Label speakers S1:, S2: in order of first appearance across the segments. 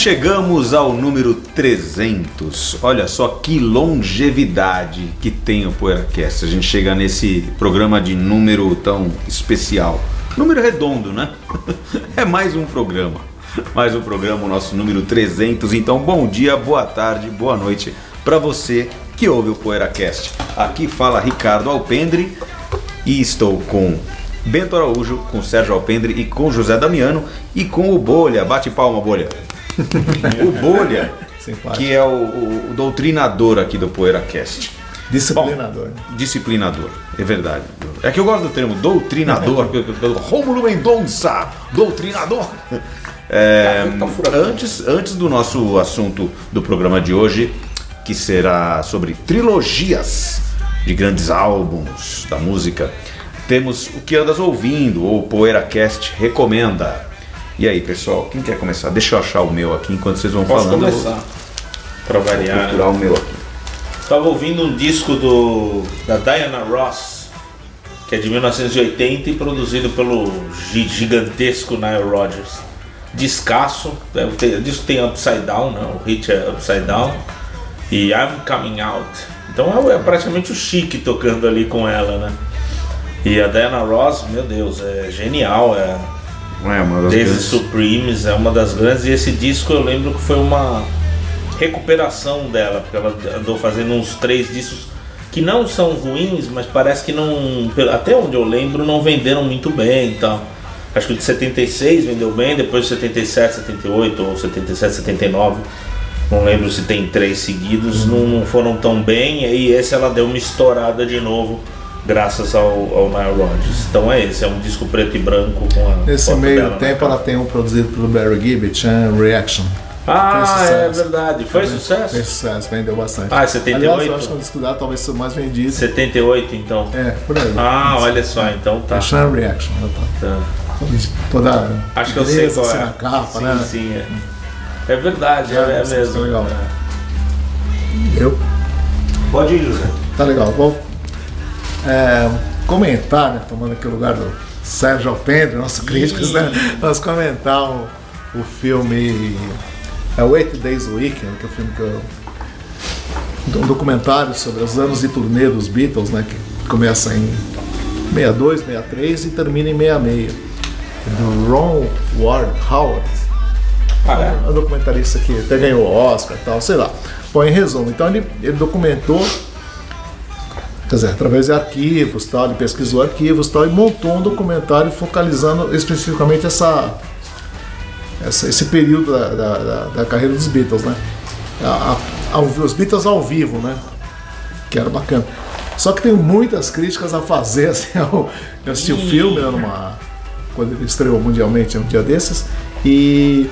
S1: chegamos ao número 300. Olha só que longevidade que tem o PoeiraCast. A gente chega nesse programa de número tão especial. Número redondo, né? É mais um programa. Mais um programa, o nosso número 300. Então, bom dia, boa tarde, boa noite para você que ouve o PoeiraCast. Aqui fala Ricardo Alpendre e estou com Bento Araújo, com Sérgio Alpendre e com José Damiano e com o Bolha. Bate palma, Bolha. o Bolha, que é o, o- o doutrinador aqui do PoeiraCast.
S2: Disciplinador.
S1: Bom, disciplinador, é verdade. É que eu gosto do termo doutrinador, Rômulo Mendonça, doutrinador. É, antes, antes do nosso assunto do programa de hoje, que será sobre trilogias de grandes álbuns da música, temos o que andas ouvindo, ou o PoeiraCast recomenda. E aí, pessoal, quem quer começar? Deixa eu achar o meu aqui enquanto vocês vão
S3: Posso
S1: falando. eu vou-
S3: começar. Pra
S1: Vou
S3: variar.
S1: procurar o meu aqui.
S3: Tava ouvindo um disco do da Diana Ross, que é de 1980 e produzido pelo gi- gigantesco Nile Rodgers. Descasso, é, o te- o disco tem Upside Down, né? o hit é Upside Down, e I'm Coming Out. Então é, é praticamente o Chique tocando ali com ela, né? E a Diana Ross, meu Deus, é genial, é
S1: É uma das
S3: Desde
S1: grandes-
S3: Supremes é uma das grandes e esse disco eu lembro que foi uma recuperação dela, porque ela andou fazendo uns três discos que não são ruins, mas parece que não, até onde eu lembro, não venderam muito bem e tal. Acho que o de 76 vendeu bem, depois de 77, 78 ou 77, 79. Não lembro se tem três seguidos, não, não foram tão bem, e aí esse ela deu uma estourada de novo, graças ao, ao Nile Rodgers. Então é esse, é um disco preto e branco com a
S2: Nesse
S3: foto
S2: meio
S3: dela na
S2: tempo ela tem um produzido pelo Barry Gibb, Chan Reaction.
S3: Ah, é verdade. Foi sucesso?
S2: Fez sucesso, vendeu bastante.
S3: Ah, 78?
S2: Aliás, eu acho que o disco dela talvez seja o mais vendido.
S3: 78 então.
S2: É, por aí.
S3: Ah, olha só, então tá.
S2: É Chan Reaction. tá.
S3: Tá.
S2: Toda
S3: Acho que eu sei qual
S2: assim,
S3: é.
S2: na capa,
S3: sim,
S2: né?
S3: sim, é. É verdade, é,
S2: É,
S3: é mesmo.
S2: é legal.
S3: É.
S2: Eu,
S1: Pode ir, José.
S2: tá legal. Vou é, comentar, né, tomando aqui o lugar do Sérgio Alpendre, nosso crítico, né, nós comentar o, o filme é o Eight Days Weekend, que é o filme que eu um documentário sobre os anos de turnê dos Beatles, né, que começa em 62, 63 e termina em 66. Do Ron Ward Howard.
S3: Ah, é?
S2: É um documentarista que até ganhou Oscar e tal, sei lá. Bom, em resumo, então ele, ele documentou, quer dizer, através de arquivos, tal, ele pesquisou arquivos tal, e montou um documentário focalizando especificamente essa, essa- esse período da, da, da- carreira dos Beatles, né? A- a- ao- os Beatles ao vivo, né? Que era bacana. Só que tem muitas críticas a fazer, assim, ao, eu assisti o filme, né, numa, quando ele estreou mundialmente, um dia desses, e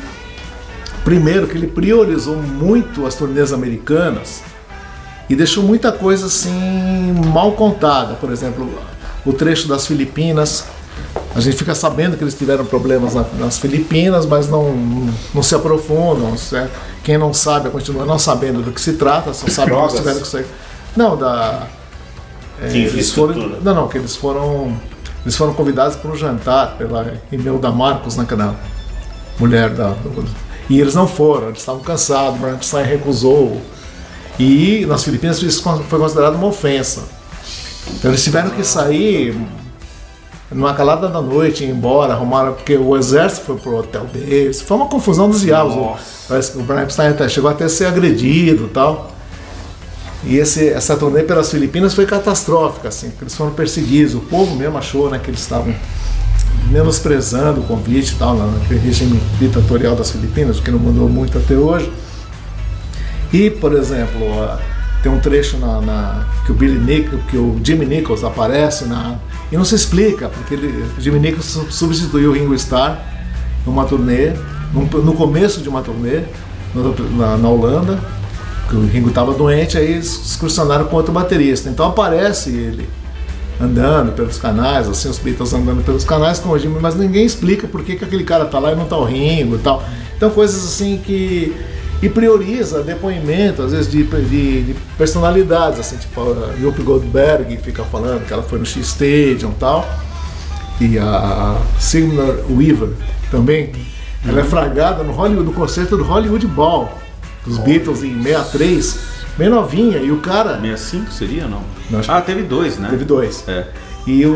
S2: Primeiro, que ele priorizou muito as turnês americanas e deixou muita coisa assim mal contada. Por exemplo, o trecho das Filipinas. A gente fica sabendo que eles tiveram problemas na- nas Filipinas, mas não, não se aprofundam. certo? Quem não sabe continua não sabendo do que se trata, só sabe que eles tiveram que sair. Não, da. é, eles foram, não, não, que eles foram. Eles foram convidados para um jantar pela Imelda Marcos, né, que era a mulher da. e eles não foram, eles estavam cansados, o Bernstein recusou. E nas Filipinas isso foi considerado uma ofensa. Então eles tiveram que sair numa calada da noite, ir embora, arrumaram, porque o exército foi pro hotel deles. Foi uma confusão dos diabos. Parece que o Brian Epstein até chegou até a ser agredido e tal. E esse, essa turnê pelas Filipinas foi catastrófica, assim, porque eles foram perseguidos. O povo mesmo achou né, que eles estavam menosprezando o convite e tal, naquele regime ditatorial das Filipinas, o que não mudou muito até hoje. E, por exemplo, tem um trecho na, na- que o Billy Nick, que o Jimmy Nichols aparece na, e não se explica, porque ele, Jimmy Nichols su- substituiu o Ringo Starr numa turnê, num- no começo de uma turnê na, na Holanda, que o Ringo estava doente, aí eles excursionaram com outro baterista. Então aparece ele andando pelos canais, assim, os Beatles andando pelos canais com o Jimmy, mas ninguém explica por que, que aquele cara tá lá e não tá o Ringo e tal. Então coisas assim que. E prioriza depoimento, às vezes, de, de, de personalidades, assim, tipo a Yuppie Goldberg fica falando que ela foi no X-Stadium e tal. E a Signor Weaver também. Ela é fragada no, Hollywood, no concerto do Hollywood Ball, dos Beatles em 63, bem novinha, e o cara.
S1: 65 seria, não?
S2: Não,
S1: ah, teve dois, né?
S2: Teve dois.
S1: É.
S2: E o,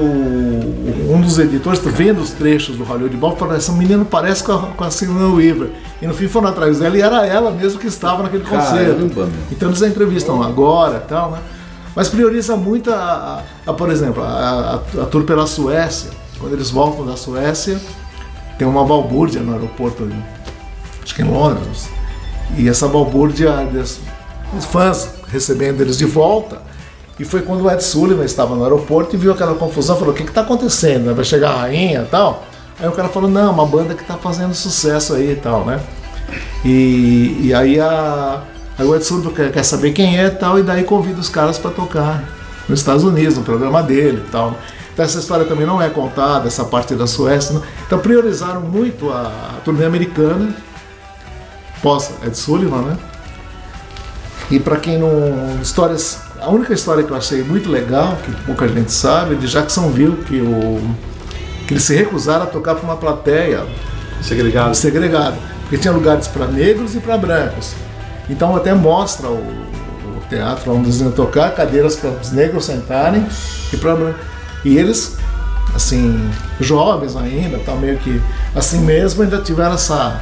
S2: um dos editores, tá vendo os trechos do Hollywood Ball, falou: essa menina parece com a, com a Signora Weaver. E no fim foram atrás dela e era ela mesmo que estava naquele concerto. Então eles a entrevistam agora e tal, né? Mas prioriza muito a, a- a, por exemplo, a, a, a tour pela Suécia. Quando eles voltam da Suécia, tem uma balbúrdia no aeroporto, acho que em Londres. E essa balbúrdia, os fãs recebendo eles de volta. E foi quando o Ed Sullivan estava no aeroporto e viu aquela confusão, falou: o que está acontecendo? Vai chegar a rainha e tal? Aí o cara falou: não, uma banda que está fazendo sucesso aí e tal, né? E, e aí, a, aí o Ed Sullivan quer, quer saber quem é e tal, e daí convida os caras para tocar nos Estados Unidos, no programa dele e tal. Então essa história também não é contada, essa parte da Suécia. Não. Então priorizaram muito a, a turnê americana, pós Ed Sullivan, né? E para quem não. Histórias. A única história que eu achei muito legal, que pouca gente sabe, é de Jacksonville, que, o, que eles se recusaram a tocar para uma plateia
S4: Segregado.
S2: segregada, porque tinha lugares para negros e para brancos. Então até mostra o, o teatro onde eles iam tocar, cadeiras para os negros sentarem e para e eles assim jovens ainda, tá meio que assim mesmo ainda tiveram essa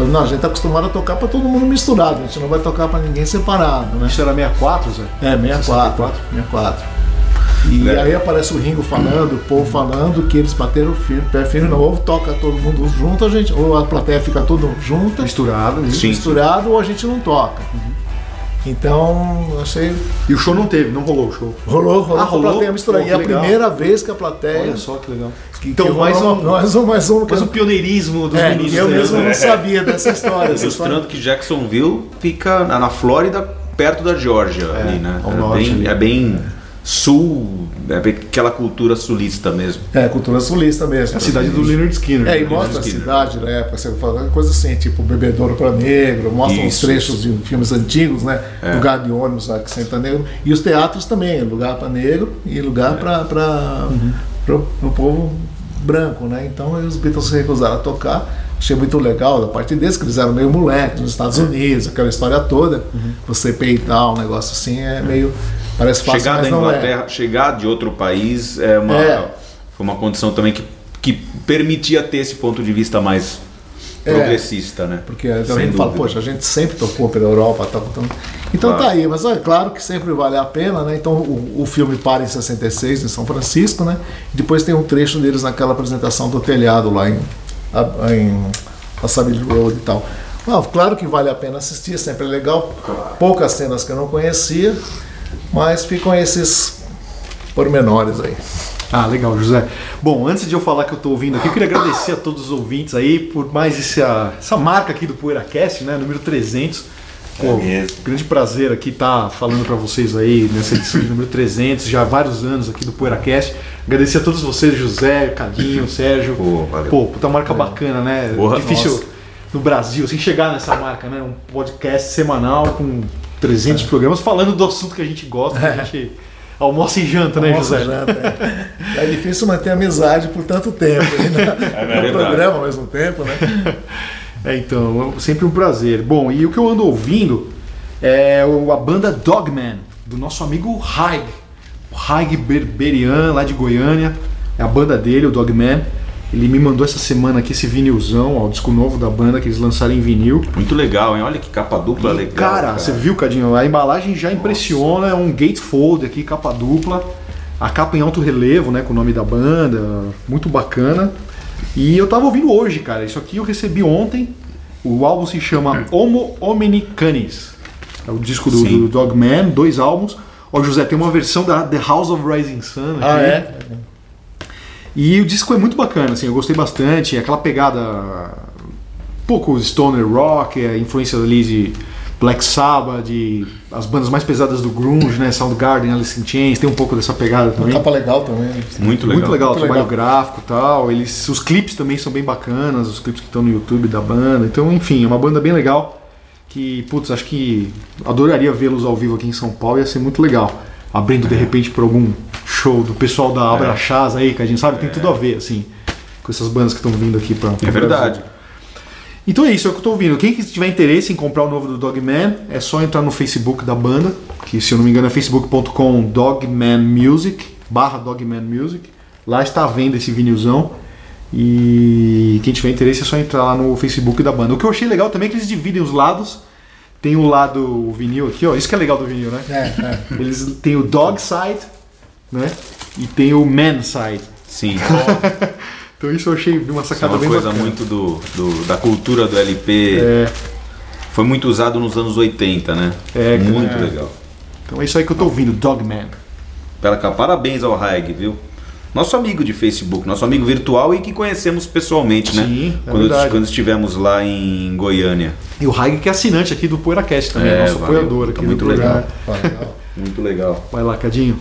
S2: Falei, não, a gente está acostumado a tocar para todo mundo misturado, a gente não vai tocar para ninguém separado, né?
S4: Isso era 64, Zé?
S2: É, 64. 64. E
S1: É.
S2: aí aparece o Ringo falando, o Paul falando que eles bateram firme, pé firme, não, ou toca todo mundo junto, a gente, ou a plateia fica toda junta,
S4: Misturado. né?
S1: Sim.
S2: misturado, ou a gente não toca. Então, achei.
S4: E o show não teve, não rolou o show.
S2: Rolou, rolou
S4: Ah,
S2: com a
S4: rolou?
S2: plateia misturada.
S4: Pô,
S2: E é a primeira vez que a plateia.
S4: Olha só que legal.
S2: Que-
S4: Então,
S2: que
S4: mais um-
S2: mais um, mais um. eu-
S4: o pioneirismo dos
S2: é,
S4: meninos.
S2: eu
S4: né?
S2: mesmo não sabia dessa história.
S1: Ilustrando que Jacksonville fica na na Flórida, perto da Geórgia, ali, né?
S4: ao
S1: é,
S4: norte
S1: bem,
S4: ali.
S1: é bem sul, é bem aquela cultura sulista mesmo.
S2: É, cultura sulista mesmo.
S4: A cidade do Leonard Skinner.
S2: É, e
S4: né?
S2: mostra a
S1: Skinner.
S2: cidade da época, você fala coisa assim, tipo Bebedouro para Negro, mostra uns
S1: Isso,
S2: trechos de filmes antigos, né?
S1: É.
S2: Lugar de ônibus lá que senta negro. E os teatros também, lugar para negro e lugar para para o povo branco, né? Então os Beatles se recusaram a tocar. Achei muito legal da parte deles, que eles eram meio moleques nos Estados Unidos, aquela história toda. Você peitar um negócio assim é meio. Parece fácil,
S1: chegar
S2: mas
S1: da
S2: não é.
S1: Inglaterra, chegar de outro país é uma,
S2: É.
S1: foi uma condição também que, que permitia ter esse ponto de vista mais
S2: É.
S1: progressista, né?
S2: Porque a
S1: Sem
S2: gente fala, poxa, a gente sempre tocou pela Europa, tá, então, então
S1: Claro.
S2: tá aí, mas é claro que sempre vale a pena, né? Então o, o filme para em 66, em São Francisco, né? Depois tem um trecho deles naquela apresentação do telhado lá em, a- em Assabile Road e tal. Ah, claro que vale a pena assistir, sempre é legal. Poucas cenas que eu não conhecia, mas ficam esses pormenores aí.
S4: Ah, legal, José. Bom, antes de eu falar que eu tô ouvindo aqui, eu queria agradecer a todos os ouvintes aí por mais essa, essa marca aqui do PoeiraCast, né? Número 300. Pô,
S3: É mesmo.
S4: grande prazer aqui estar falando para vocês aí nessa edição de número 300, já há vários anos aqui do PoeiraCast. Agradecer a todos vocês, José, Cadinho, Sérgio.
S1: Pô, valeu.
S4: Pô, puta marca bacana, né?
S1: Porra,
S4: Difícil
S1: nossa.
S4: no Brasil, assim, chegar nessa marca, né? Um podcast semanal com 300 programas falando do assunto que a gente gosta, que a gente almoça e janta, né,
S2: Nossa,
S4: José?
S2: janta, é. É difícil manter amizade por tanto tempo. né?
S3: É
S2: no programa ao mesmo tempo, né?
S4: É, então, é sempre um prazer. Bom, e o que eu ando ouvindo é a banda Dogman, do nosso amigo Haig. O Haig Berberian, lá de Goiânia. É a banda dele, o Dogman. Ele me mandou essa semana aqui esse vinilzão, ó, o disco novo da banda que eles lançaram em vinil.
S1: Muito legal, hein? Olha que capa dupla
S4: E,
S1: legal.
S4: cara, você viu, Cadinho? A embalagem já impressiona, é um gatefold aqui, capa dupla. A capa em alto relevo, né, com o nome da banda, muito bacana. E eu tava ouvindo hoje, cara. Isso aqui eu recebi ontem. O álbum se chama Homo Omnicanis. É o disco do, do Dogman, dois álbuns. Ó, José, tem uma versão da The House of Rising Sun.
S2: Ah,
S4: aqui.
S2: é?
S4: E o disco é muito bacana, assim, eu gostei bastante. Aquela pegada um pouco stoner rock, a influência ali de Black Sabbath, de as bandas mais pesadas do grunge, né, Soundgarden, Alice in Chains, tem um pouco dessa pegada
S2: Uma
S4: também.
S2: capa legal também. né?
S1: Muito legal.
S4: Muito legal, o
S2: Muito
S4: trabalho
S2: legal.
S4: gráfico e tal. Eles, os clipes também são bem bacanas, os clipes que estão no YouTube da banda. Então, enfim, é uma banda bem legal. Que, putz, acho que adoraria vê-los ao vivo aqui em São Paulo, ia ser muito legal. Abrindo de repente por algum show do pessoal da Abra Chás aí, que a gente sabe tem tudo a ver, assim, com essas bandas que estão vindo aqui pra. pro
S1: É verdade.
S4: Brasil. Então é isso, é o que eu tô ouvindo. Quem que tiver interesse em comprar o novo do Dogman, é só entrar no Facebook da banda, que se eu não me engano é facebook.com Dogman Music, barra Dogman Music. Lá está à venda esse vinilzão. E quem tiver interesse é só entrar lá no Facebook da banda. O que eu achei legal também é que eles dividem os lados. Tem o lado o vinil aqui, ó. Isso que é legal do vinil, né?
S2: É, é.
S4: Eles têm o dog side, né? E tem o man side.
S1: Sim.
S4: Então isso eu achei uma
S1: Isso é
S4: sacada
S1: uma coisa
S4: bacana.
S1: muito do, do- da cultura do LP.
S4: É,
S1: Foi muito usado nos anos 80, né?
S4: É,
S1: muito legal.
S4: então é isso aí que eu tô ouvindo, Dogman.
S1: Pela cá, parabéns ao Haig, viu? Nosso amigo de Facebook, nosso amigo virtual e que conhecemos pessoalmente, né?
S4: Sim, é
S1: quando,
S4: verdade.
S1: quando estivemos lá em Goiânia.
S4: E o Haig que é assinante aqui do PoeiraCast também,
S1: É,
S4: nosso
S1: valeu.
S4: apoiador
S1: Tá
S4: aqui
S1: muito
S4: programa.
S2: Ah, legal.
S1: Muito legal.
S4: Vai lá, Cadinho.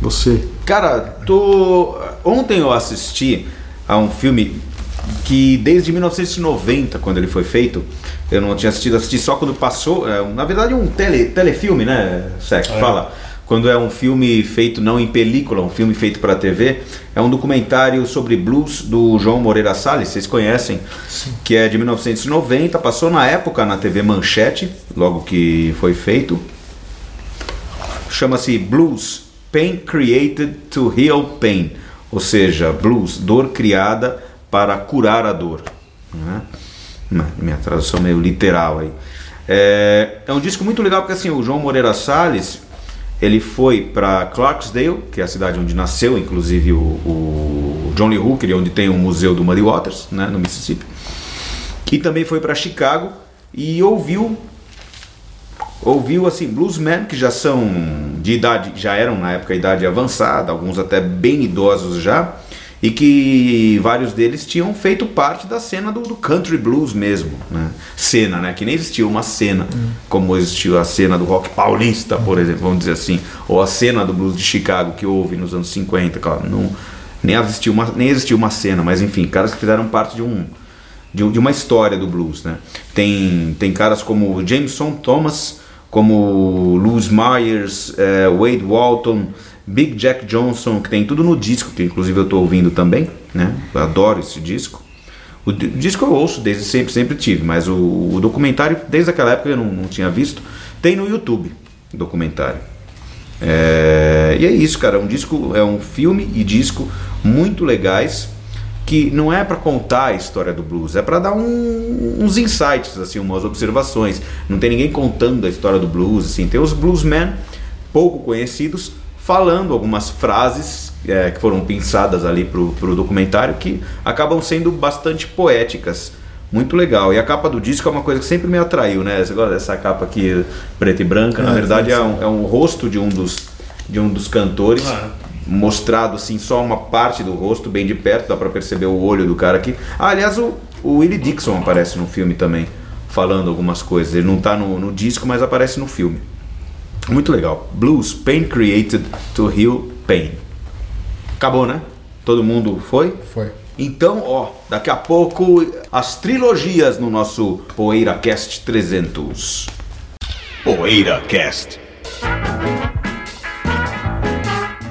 S4: Você.
S1: Cara, tô... ontem eu assisti a um filme que desde 1990, quando ele foi feito, eu não tinha assistido, assisti só quando passou. é, na verdade, um tele, telefilme, né, Sec? Fala. Quando é um filme feito não em película, um filme feito para TV, é um documentário sobre blues do João Moreira Salles, vocês conhecem, que é de 1990, passou na época na TV Manchete, logo que foi feito chama-se Blues Pain Created to Heal Pain, ou seja, blues, dor criada para curar a dor. né? Minha tradução meio literal aí. É, é um disco muito legal porque assim o João Moreira Salles ele foi para Clarksdale, que é a cidade onde nasceu, inclusive o, o John Lee Hooker, onde tem o museu do Muddy Waters, né, no Mississippi. E também foi para Chicago e ouviu ouviu assim bluesmen que já são de idade, já eram na época idade avançada, alguns até bem idosos já, e que vários deles tinham feito parte da cena do, do country blues mesmo, né? Cena, né? Que nem existia uma cena, como existiu a cena do rock paulista, por exemplo, vamos dizer assim, ou a cena do blues de Chicago que houve nos anos 50, claro, não nem existiu uma nem existiu uma cena, mas enfim, caras que fizeram parte de um de, de uma história do blues, né? Tem, tem caras como Jameson Thomas, como Louis Myers, eh, Wade Walton, Big Jack Johnson, que tem tudo no disco, que inclusive eu estou ouvindo também, né? Eu adoro esse disco. O, di- o disco eu ouço desde sempre, sempre tive, mas o, o documentário, desde aquela época eu não, não tinha visto, tem no YouTube documentário. É, e é isso, cara. Um disco é um filme e disco muito legais que não é para contar a história do blues, é para dar um- uns insights, assim, umas observações. Não tem ninguém contando a história do blues, assim. Tem os bluesmen pouco conhecidos falando algumas frases é, que foram pensadas ali pro, pro documentário que acabam sendo bastante poéticas. Muito legal. E a capa do disco é uma coisa que sempre me atraiu, né? Você gosta dessa capa aqui preta e branca? Na
S2: É,
S1: verdade
S2: sim,
S1: é um, é um rosto de um dos, de um dos cantores
S3: Ah.
S1: mostrado assim só uma parte do rosto bem de perto, dá pra perceber o olho do cara aqui. Ah, aliás, o, o Willie Dixon aparece no filme também, falando algumas coisas. Ele não tá no, no disco, mas aparece no filme. Muito legal. Blues, Pain Created to Heal Pain. Acabou, né? Todo mundo foi?
S2: Foi.
S1: Então, ó, daqui a pouco as trilogias no nosso PoeiraCast 300. PoeiraCast.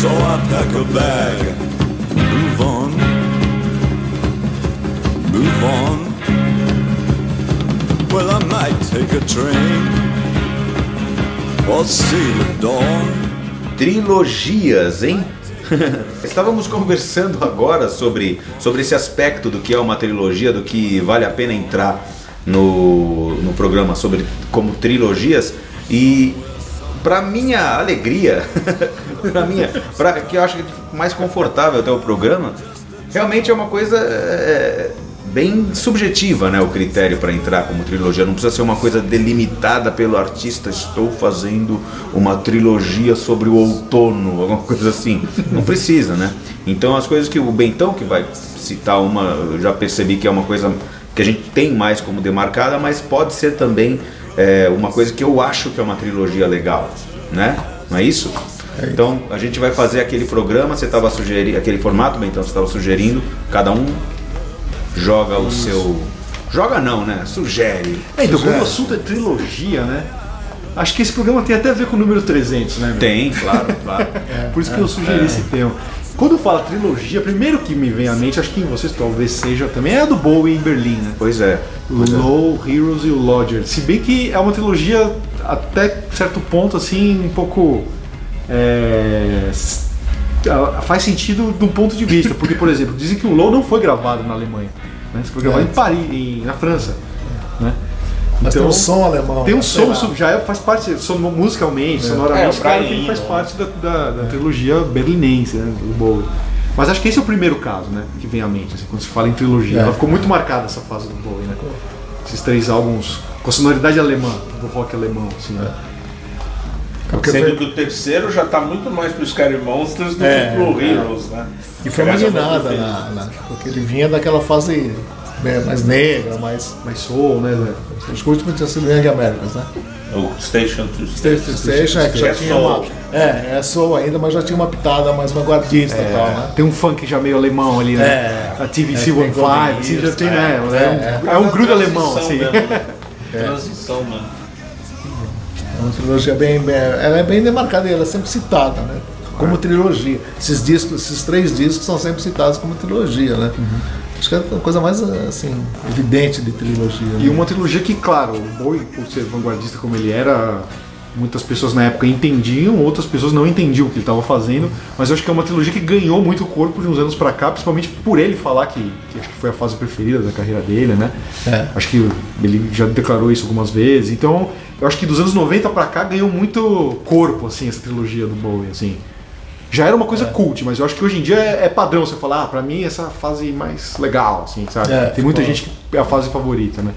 S5: So I pack a bag, move on, move on. Well, I might take a train, was seal of dawn.
S1: Trilogias, hein? Estávamos conversando agora sobre, sobre esse aspecto do que é uma trilogia, do que vale a pena entrar no, no programa sobre como trilogias e para minha alegria, para minha, para que eu acho que é mais confortável até o programa, realmente é uma coisa é, bem subjetiva, né, o critério para entrar como trilogia. Não precisa ser uma coisa delimitada pelo artista. Estou fazendo uma trilogia sobre o outono, alguma coisa assim. Não precisa, né? Então as coisas que o Bentão que vai citar uma, eu já percebi que é uma coisa que a gente tem mais como demarcada, mas pode ser também é, uma coisa que eu acho que é uma trilogia legal, né? Não é isso? Então a gente vai fazer aquele programa, você estava sugerindo, aquele formato, Bentão, você estava sugerindo, cada um joga o seu. Joga não, né? Sugere.
S4: É, então,
S2: Sugere.
S4: o assunto é trilogia, né? Acho que esse programa tem até a ver com o número 300, né? meu?
S1: Tem, claro, claro.
S4: Por isso que eu sugeri esse tema. Quando fala trilogia, primeiro que me vem à mente, acho que vocês talvez seja também, é a do Bowie em Berlim, né?
S1: Pois é.
S4: O Low, Heroes e o Lodger. Se bem que é uma trilogia até certo ponto, assim, um pouco. É, faz sentido de um ponto de vista. Porque, por exemplo, dizem que o Low não foi gravado na Alemanha. Né? Foi gravado em Paris, em- na França. Né?
S2: Mas tem um som alemão.
S4: Tem um
S2: sei
S4: som, já é- faz parte, son- musicalmente,
S3: É,
S4: sonoramente,
S3: o
S4: claro que
S3: Brian
S4: ele faz
S3: Eno.
S4: parte da, da- da trilogia berlinense, né, do Bowie. Mas acho que esse é o primeiro caso, né, que vem à mente, assim, quando se fala em trilogia.
S2: É.
S4: Ela ficou muito marcada essa fase do Bowie, né? Esses três álbuns com sonoridade alemã, do rock alemão, assim, né?
S2: Porque
S3: Sendo
S2: foi-
S3: que o terceiro já tá muito mais pro Scary Monsters do
S2: É,
S3: que pro
S2: é.
S3: Heroes, né?
S2: E foi
S3: é
S2: meninada,
S3: muito
S2: na, na- porque ele vinha daquela fase né, mais negra, mais.
S4: Mais soul, né?
S2: Os últimos tinham sido Young Americans, né?
S3: O Station to
S2: Station Station é que já
S3: É
S2: tinha
S3: soul.
S2: uma. É, é soul ainda, mas já tinha uma pitada mais vanguardista e tal, né?
S4: Tem um funk já meio alemão ali, né?
S2: É.
S4: A TVC
S2: É,
S4: One Five, assim, já tem,
S2: é,
S4: né? É, um,
S2: é,
S4: é um grudo alemão,
S3: Transição
S4: assim.
S3: mesmo, né? Transição mesmo.
S2: Uma trilogia bem, bem- ela é bem demarcada e ela é sempre citada, né? Como trilogia. Esses discos, esses três discos são sempre citados como trilogia, né? Acho que é a coisa mais assim evidente de trilogia.
S4: E
S2: né?
S4: uma trilogia que, claro, o Bowie, por ser vanguardista como ele era, muitas pessoas na época entendiam, outras pessoas não entendiam o que ele estava fazendo, mas eu acho que é uma trilogia que ganhou muito corpo de uns anos pra cá, principalmente por ele falar que, que acho que foi a fase preferida da carreira dele, né?
S2: É.
S4: Acho que ele já declarou isso algumas vezes. Então, eu acho que dos anos 90 pra cá ganhou muito corpo, assim, essa trilogia do Bowie, assim. Já era uma coisa cult, mas eu acho que hoje em dia é, é padrão você falar, ah, pra mim essa é fase mais legal, assim, sabe?
S2: É,
S4: Tem muita gente que é a fase favorita, né?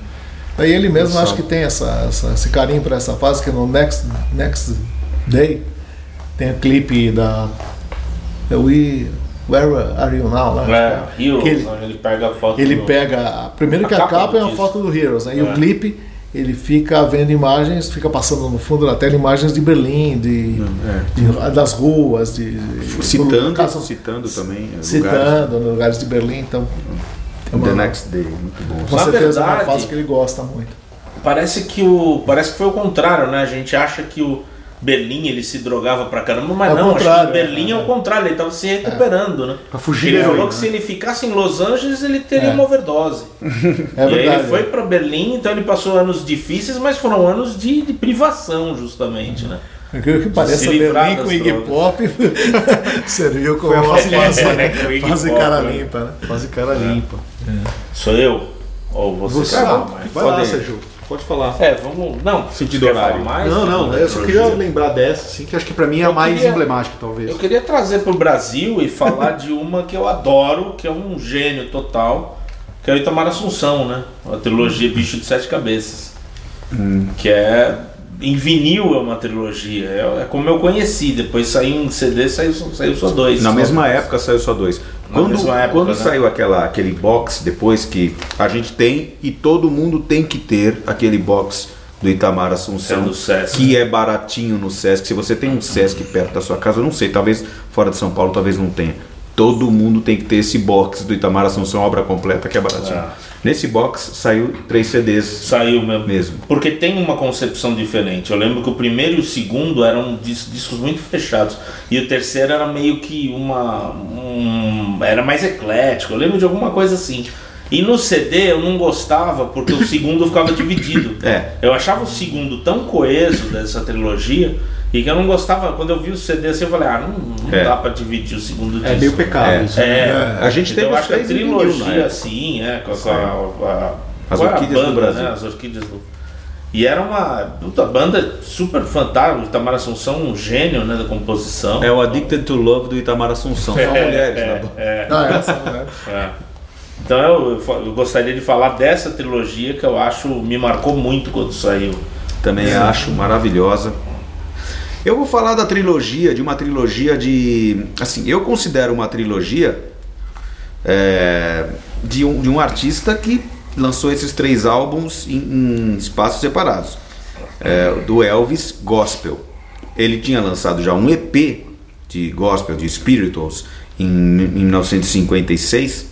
S2: Aí ele mesmo acho que tem essa, essa- esse carinho por essa fase, que no Next, Next Day tem o clipe da. É We, Where Are You Now? Né?
S3: É, Heroes,
S2: Que ele-
S3: ele pega a foto
S2: Ele
S3: do-
S2: pega. Primeiro que
S3: A
S2: a
S3: capa
S2: é uma foto do Heroes, né? E
S3: É.
S2: o clipe ele fica vendo imagens, fica passando no fundo da tela imagens de Berlim, de, de- das ruas, de. de-
S1: Citando, citando também. lugares.
S2: citando lugares de Berlim, então. É uma,
S1: The Next Day, muito bom.
S2: com
S3: Na
S2: certeza é uma
S3: verdade-
S2: fase que ele gosta muito.
S3: Parece que o. Parece que foi o contrário, né? A gente acha que o Berlim ele se drogava pra caramba, mas
S2: É
S3: não, acho que Berlim é,
S2: é.
S3: o contrário, ele tava se recuperando, né?
S4: Pra fugir
S3: ele falou que
S4: né?
S3: se ele ficasse em Los Angeles, ele teria
S2: É.
S3: uma overdose.
S2: É
S3: e aí
S2: verdade.
S3: ele foi pra Berlim, então ele passou anos difíceis, mas foram anos de, de privação, justamente, né?
S2: Incrível que pareça, Berlim com Iggy. Pop serviu como uma
S4: fase
S2: fase,
S3: né?
S2: Cara
S3: né?
S2: limpa, né?
S4: Fase cara limpa.
S3: Sou eu? Ou você?
S4: Você,
S3: mas
S4: vai lá,
S3: pode-
S4: Sérgio. Pode falar.
S3: É, vamos. Não,
S1: Sentido horário.
S3: mais?
S4: não, não, eu só queria lembrar dessa, assim, que acho que pra mim é a mais
S3: queria-
S4: emblemática, talvez.
S3: Eu queria trazer pro Brasil e falar de uma que eu adoro, que é um gênio total, que é o Itamar Assunção, né? A trilogia Bicho de Sete Cabeças. Que é. Em vinil é uma trilogia. É, é como eu conheci. Depois saiu em CD, saiu, saiu só dois.
S1: Na
S3: Só-
S1: mesma época saiu só dois.
S3: Na
S1: Quando,
S3: mesma época,
S1: quando
S3: né?
S1: saiu aquela, aquele box depois que a gente tem e todo mundo tem que ter aquele box do Itamar Assunção,
S3: É do Sesc.
S1: que é baratinho no Sesc. Se você tem um Sesc perto da sua casa, eu não sei, talvez fora de São Paulo, talvez não tenha. Todo mundo tem que ter esse box do Itamar Assunção, obra completa, que é baratinho.
S3: Ah.
S1: Nesse box saiu três CDs.
S3: Saiu mesmo.
S1: Mesmo.
S3: Porque tem uma concepção diferente. Eu lembro que o primeiro e o segundo eram dis- discos muito fechados. E o terceiro era meio que uma. um- era mais eclético. Eu lembro de alguma coisa assim. E no CD eu não gostava porque o segundo ficava dividido.
S1: É.
S3: Eu achava o segundo tão coeso dessa trilogia e que eu não gostava. Quando eu vi o CD assim, eu falei, ah, não, não
S1: É.
S3: dá pra dividir o segundo disco.
S4: É meio pecado
S1: É.
S4: isso.
S3: É,
S1: A gente
S3: então
S1: teve
S3: eu acho que a
S1: vinil
S3: trilogia
S1: época.
S3: assim, é, com a, com a- a-
S1: As orquídeas do
S3: banda,
S1: Brasil.
S3: Né, as orquídeas do. E era uma puta banda super fantástica. O Itamar Assunção, um gênio né, da composição.
S1: É o Addicted to Love do Itamar Assunção. São mulheres
S3: é,
S1: na banda.
S3: é,
S2: Ah, essa, né?
S3: é. Então eu, eu gostaria de falar dessa trilogia que eu acho me marcou muito quando saiu.
S1: Também acho maravilhosa. Eu vou falar da trilogia, de uma trilogia de. Assim, eu considero uma trilogia é, de, um, de um artista que lançou esses três álbuns em, em espaços separados. É, do Elvis Gospel. Ele tinha lançado já um EP de gospel, de spirituals, em, em 1956.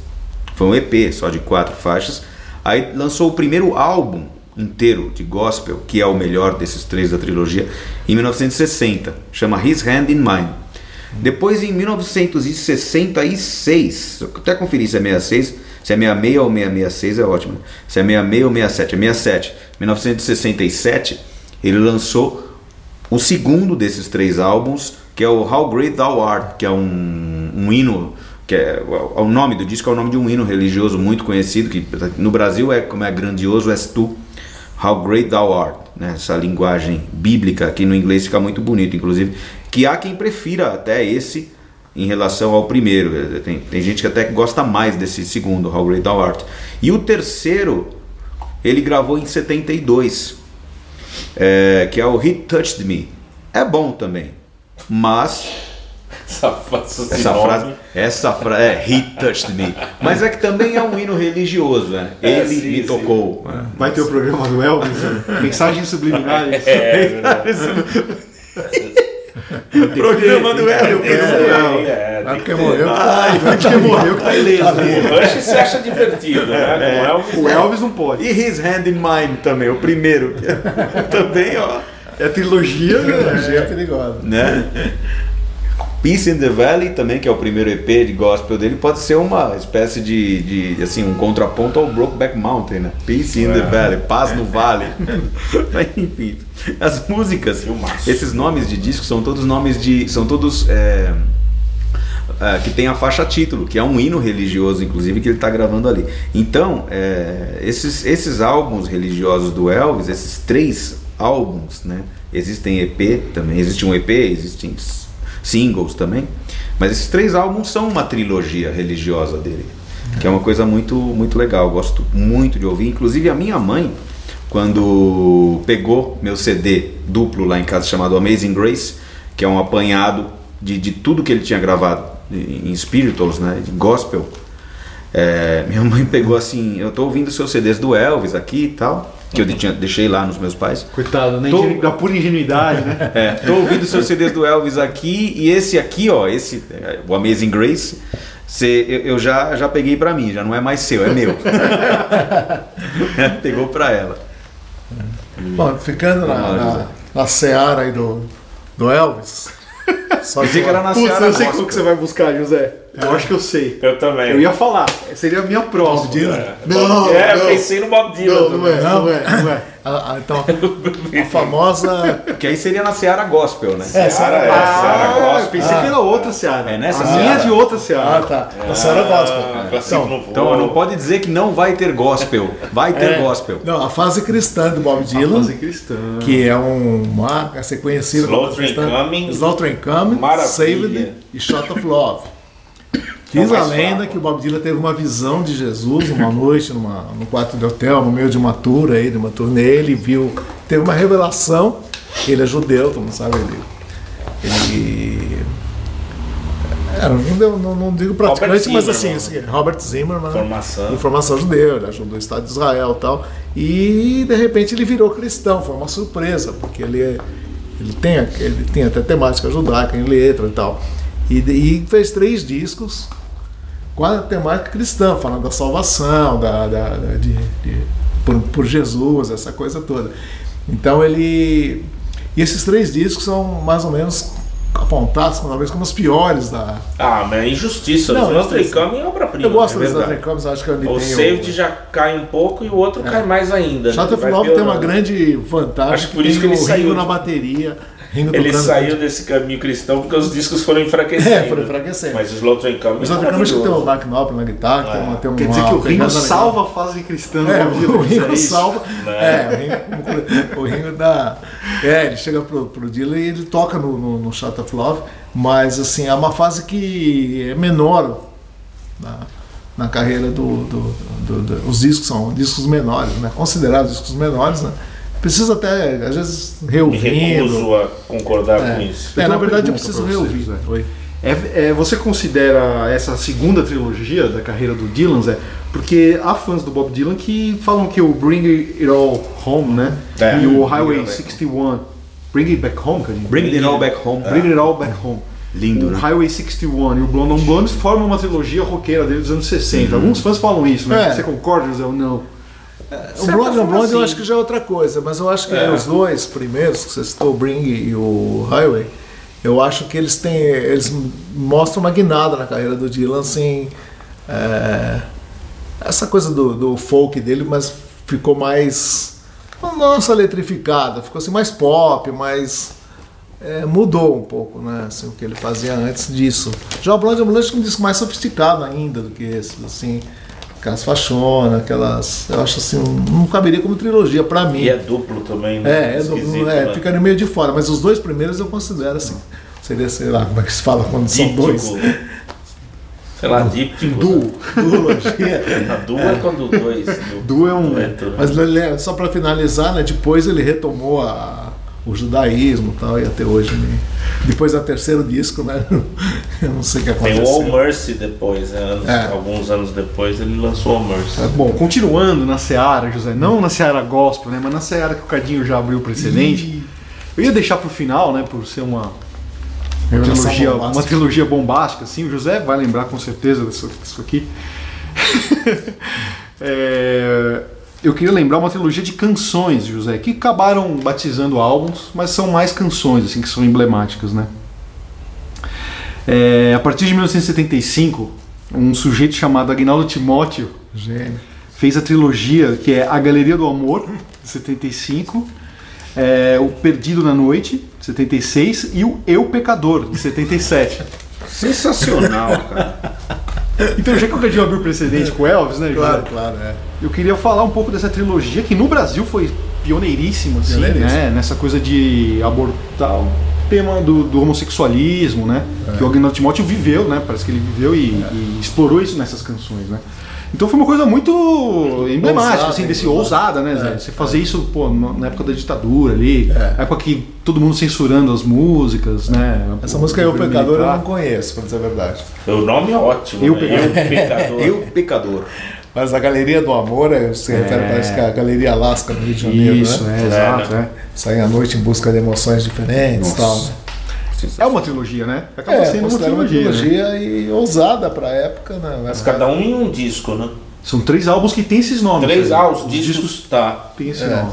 S1: Foi um EP só de quatro faixas. Aí lançou o primeiro álbum inteiro de gospel, que é o melhor desses três da trilogia, em 1960. Chama His Hand in Mine. Depois, em 1966, eu até conferi se é 66, se é 66 ou 666 é ótimo. Se é 66 ou 67, é 67. 1967, ele lançou o segundo desses três álbuns, que é o How Great Thou Art, que é um, um hino, que é o nome do disco é o nome de um hino religioso muito conhecido, que no Brasil é como é grandioso és tu, How Great Thou Art, né? essa linguagem bíblica que no inglês fica muito bonito, inclusive, que há quem prefira até esse em relação ao primeiro. Tem, tem gente que até gosta mais desse segundo, How Great Thou Art. E o terceiro, ele gravou em 72 é, que é o He Touched Me. É bom também, mas
S3: Essa, essa,
S1: essa frase, essa frase é He Touched Me. Mas é que também é um hino religioso, né?
S3: É,
S1: Ele
S3: sim,
S1: me
S3: sim.
S1: tocou. né?
S4: Vai ter o programa do Elvis, né? mensagens subliminares.
S3: É, verdade.
S1: Programa do Elvis.
S3: é,
S2: Ah,
S3: tem
S2: porque
S3: que
S2: morreu.
S4: Ai, porque morreu que tá ileso.
S3: O Rush se acha divertido, né? Com o Elvis,
S4: O Elvis não pode.
S1: E His Hand in Mine também, o primeiro. também, ó.
S4: É a trilogia.
S2: Trilogia perigosa.
S1: né? Peace in the Valley também, que é o primeiro EP de gospel dele, pode ser uma espécie de, de assim, um contraponto ao Brokeback Mountain, né? Peace in the Valley, paz no vale. Mas, Enfim, as músicas, esses nomes de discos são todos nomes de, são todos é, é, que tem a faixa título, que é um hino religioso, inclusive, que ele está gravando ali. Então, é, esses, esses álbuns religiosos do Elvis, esses três álbuns, né? Existem EP também, existe um EP, existem singles também, mas esses três álbuns são uma trilogia religiosa dele, que é uma coisa muito, muito legal. Eu gosto muito de ouvir. Inclusive, a minha mãe, quando pegou meu CD duplo lá em casa chamado Amazing Grace, que é um apanhado de, de tudo que ele tinha gravado em spirituals, né, de gospel. É, minha mãe pegou assim, eu tô ouvindo seus CDs do Elvis aqui e tal, que eu tinha, deixei lá nos meus pais.
S4: Coitado, né?
S1: Tô-
S4: Ingenu- Da pura ingenuidade, né?
S1: É, tô ouvindo seus CDs do Elvis aqui e esse aqui, ó, esse, é, o Amazing Grace, cê- eu, eu já, já peguei pra mim, já não é mais seu, é meu. Pegou pra ela.
S2: Bom, ficando na, na, na seara aí do, do Elvis. Só
S1: Pensei que era na
S4: Putz,
S1: Seara
S4: eu sei qual que você vai buscar, José. Eu acho que eu sei.
S3: Eu também.
S4: Eu ia falar, seria a minha próxima.
S2: Dylan?
S4: Não,
S3: é, eu
S4: não.
S3: pensei no Bob Dylan.
S4: Não, não é, não é, não é.
S2: A- a- então, a famosa.
S1: Que aí seria na Seara Gospel, né?
S2: É,
S3: Seara,
S2: Seara
S3: é,
S2: Gospel.
S3: Seara
S4: Ah, eu
S3: Gospel.
S4: pensei que era outra Seara.
S1: É nessa
S4: a
S1: Seara?
S4: minha é de outra
S2: Ah,
S4: Seara.
S2: tá. A Seara Gospel.
S3: Ah,
S2: Então.
S1: Então não pode dizer que não vai ter gospel. Vai ter
S2: é,
S1: gospel.
S2: Não, a fase cristã do Bob Dylan.
S4: Fazer cristã.
S2: que é um marca a ser conhecida
S3: Slow
S2: como
S3: Train
S2: cristã.
S3: Coming.
S2: Slow Train Coming,
S3: Maravilha.
S2: Saved e Shot of Love. Diz a lenda
S3: fraco.
S2: que o Bob Dylan teve uma visão de Jesus uma noite numa, num quarto de hotel, no meio de uma tour aí, de uma turnê, ele viu, teve uma revelação, ele é judeu, todo mundo sabe, ele, ele era um judeu, não, não digo praticante, mas assim, assim, Robert Zimmerman, né?
S3: Formação.
S2: informação judeu, ele ajudou o Estado de Israel e tal. E de repente ele virou cristão, foi uma surpresa, porque ele, é- ele, tem, ele tem até temática judaica em letra e tal. E, e fez três discos com a temática cristã, falando da salvação, da, da- da- de, de- por, por Jesus, essa coisa toda. Então ele. E esses três discos são mais ou menos apontados cada vez como os piores da.
S3: Ah, mas é injustiça.
S2: Não,
S3: Os Notre. Dame é obra-prima.
S2: Eu gosto
S3: é
S2: dos. Notre Dames, acho que ele
S3: O
S2: tem
S3: Saved já cai um pouco e o outro cai mais ainda. né?
S2: Chato
S3: Vai
S2: Love tem uma grande vantagem
S3: Acho
S2: que
S3: por isso que ele
S2: o
S3: saiu
S2: na bateria. Ringo
S3: Ele
S2: tocando-
S3: saiu desse caminho cristão porque os discos foram enfraquecendo.
S2: É, foram enfraquecendo.
S3: Mas os Notre Dame
S2: Os que tem o Mark Knopfler na guitarra, tem uma, tem
S4: Quer
S2: uma
S4: dizer que o Ringo salva a fase cristã do
S2: É,
S4: Bob Dylan,
S2: o
S4: é
S2: Ringo salva.
S3: Né?
S2: É, o Ringo, o Ringo dá. É, ele chega pro, pro Dylan e ele toca no, no, no Shot of Love, mas assim, é uma fase que é menor na, na carreira do, do, do- do- Os discos são discos menores, né? Considerados discos menores, né? Precisa até, às vezes,
S3: Me
S2: reouvindo.
S3: recuso a concordar
S2: É.
S3: com isso.
S2: É, na
S4: uma
S2: verdade eu preciso reouvir. Oi.
S4: É, é, você considera essa segunda trilogia da carreira do Dylan, Zé? Porque há fãs do Bob Dylan que falam que o Bring It All Home, né?
S3: É,
S4: e o Highway
S3: It All Back
S4: 61. Bring It Back Home, cara?
S1: Bring it all back home.
S4: Bring It All Back Home.
S1: Lindo,
S4: o
S1: né?
S4: Highway 61 e o Blonde on Blonde formam uma trilogia roqueira dele dos anos 60. Alguns fãs falam isso, né?
S2: É.
S4: Você concorda, José, ou não?
S2: O Blonde on Blonde eu
S3: assim.
S2: acho que já é outra coisa, mas eu acho que
S3: É.
S2: os dois primeiros, que você citou, o Bring e o Highway, eu acho que eles têm. Eles mostram uma guinada na carreira do Dylan, assim. é, essa coisa do, do folk dele, mas ficou mais. Só eletrificada, ficou assim mais pop, mais. é, mudou um pouco, né? Assim, o que ele fazia antes disso. Já o Blonde on Blonde é um disco mais sofisticado ainda do que esse, assim. Aquelas fachonas, aquelas. Eu acho assim, não caberia como trilogia pra mim.
S3: E é duplo também, né?
S2: É, é,
S3: Esquisito,
S2: é,
S3: né?
S2: fica no meio de fora, mas os dois primeiros eu considero assim. Seria, sei lá, como é que se fala quando são
S3: Díptico.
S2: dois?
S3: Sei lá, díptico.
S4: Duo.
S2: Duologia.
S3: A duo é quando dois. Du-
S4: Duo é um-
S3: né?
S2: Mas só pra finalizar, né, depois ele retomou a- o judaísmo e tal, e até hoje. né, depois do terceiro disco, né? Eu não sei o que
S3: Tem
S2: aconteceu.
S3: o All Mercy depois, né? Anos-
S2: É.
S3: Alguns anos depois ele lançou o All Mercy.
S4: Bom, continuando na Seara, José, não na Seara Gospel, né? Mas na Seara que o Cadinho já abriu o precedente. Eu ia deixar pro final, né? Por ser uma, uma trilogia,
S2: bombástica.
S4: uma trilogia bombástica, assim. O José vai lembrar com certeza disso, disso aqui. É, eu queria lembrar uma trilogia de canções, José, que acabaram batizando álbuns, mas são mais canções, assim, que são emblemáticas, né? É, a partir de 1975, um sujeito chamado Agnaldo Timóteo
S2: Gênio.
S4: fez a trilogia que é A Galeria do Amor, de 75, é, O Perdido na Noite, de 76, e o Eu Pecador, de 77.
S1: Sensacional, cara.
S4: Então, já que o Cadinho abriu precedente com Elvis, né?
S2: Claro, claro, é.
S4: Eu queria falar um pouco dessa trilogia que no Brasil foi pioneiríssima, assim,
S2: Pioneiríssima.
S4: né? Nessa coisa de abordar o tema do, do homossexualismo, né?
S2: É.
S4: Que o Agnaldo Timóteo viveu, né? Parece que ele viveu e, e explorou isso nessas canções, né? Então foi uma coisa muito emblemática,
S2: Ousada,
S4: assim, desse
S2: ousada.
S4: ousada, né, Zé?
S2: É,
S4: Você fazer isso, pô, na época da ditadura ali,
S2: É.
S4: época que todo mundo censurando as músicas, né?
S2: Essa
S4: O
S2: música Eu Pecador eu não conheço, pra dizer a verdade.
S3: O nome é ótimo.
S4: Eu
S3: né?
S4: Pecador.
S3: Eu Pecador.
S1: Eu, pecador.
S2: Mas a Galeria do Amor é, se refere, parece que é a Galeria Alaska no Rio de Janeiro,
S4: Isso,
S2: né?
S4: é,
S3: É,
S4: exato,
S3: né?
S4: é.
S2: Saem à noite em busca de emoções diferentes e tal. Né?
S4: É uma trilogia, né? Acaba
S2: É,
S4: sendo uma
S2: considero uma
S4: trilogia. né?
S2: trilogia e ousada pra época, né?
S3: Mas cada um em um disco, né?
S4: São três álbuns que tem esses nomes.
S3: Três
S4: né?
S3: ah, os discos, tá.
S4: tem esse
S2: É.
S4: nome.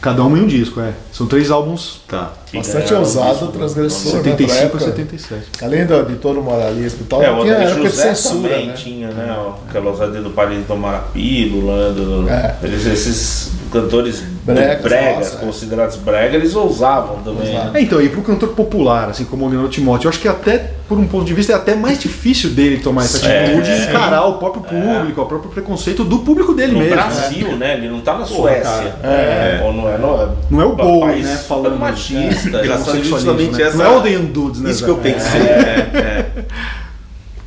S4: Cada um em um disco, é. São três álbuns,
S1: Tá.
S2: Bastante
S3: Ganharam
S2: ousado,
S3: disco,
S2: transgressor, né?
S4: 75
S2: pra
S4: a
S2: época.
S4: 77.
S2: Além do, de todo o moralismo e tal,
S3: É,
S2: tinha época de
S3: José
S2: censura,
S3: também
S2: né?
S3: tinha, né? Aquela ousadia do Paris do Marapilo, né? Do,
S2: É.
S3: eles, esses cantores
S2: Bregas,
S3: bregas,
S2: nossa, é.
S3: considerados bregas, eles ousavam também. Né?
S4: É, então, e pro cantor popular, assim como o Agnaldo Timóteo, eu acho que até, por um ponto de vista, é até mais difícil dele tomar essa
S3: É,
S4: atitude
S3: é.
S4: e encarar o próprio público, o próprio preconceito do público dele
S3: No
S4: mesmo.
S3: Brasil, né? Ele não tá na Suécia.
S4: cara, é.
S3: Ou não é, no,
S4: Não é o Bowie, né, falando-
S3: machista.
S1: Engraçado justamente
S4: né?
S1: essa-
S4: Não é o The Dudes, né?
S1: Isso que eu pensei. é, é.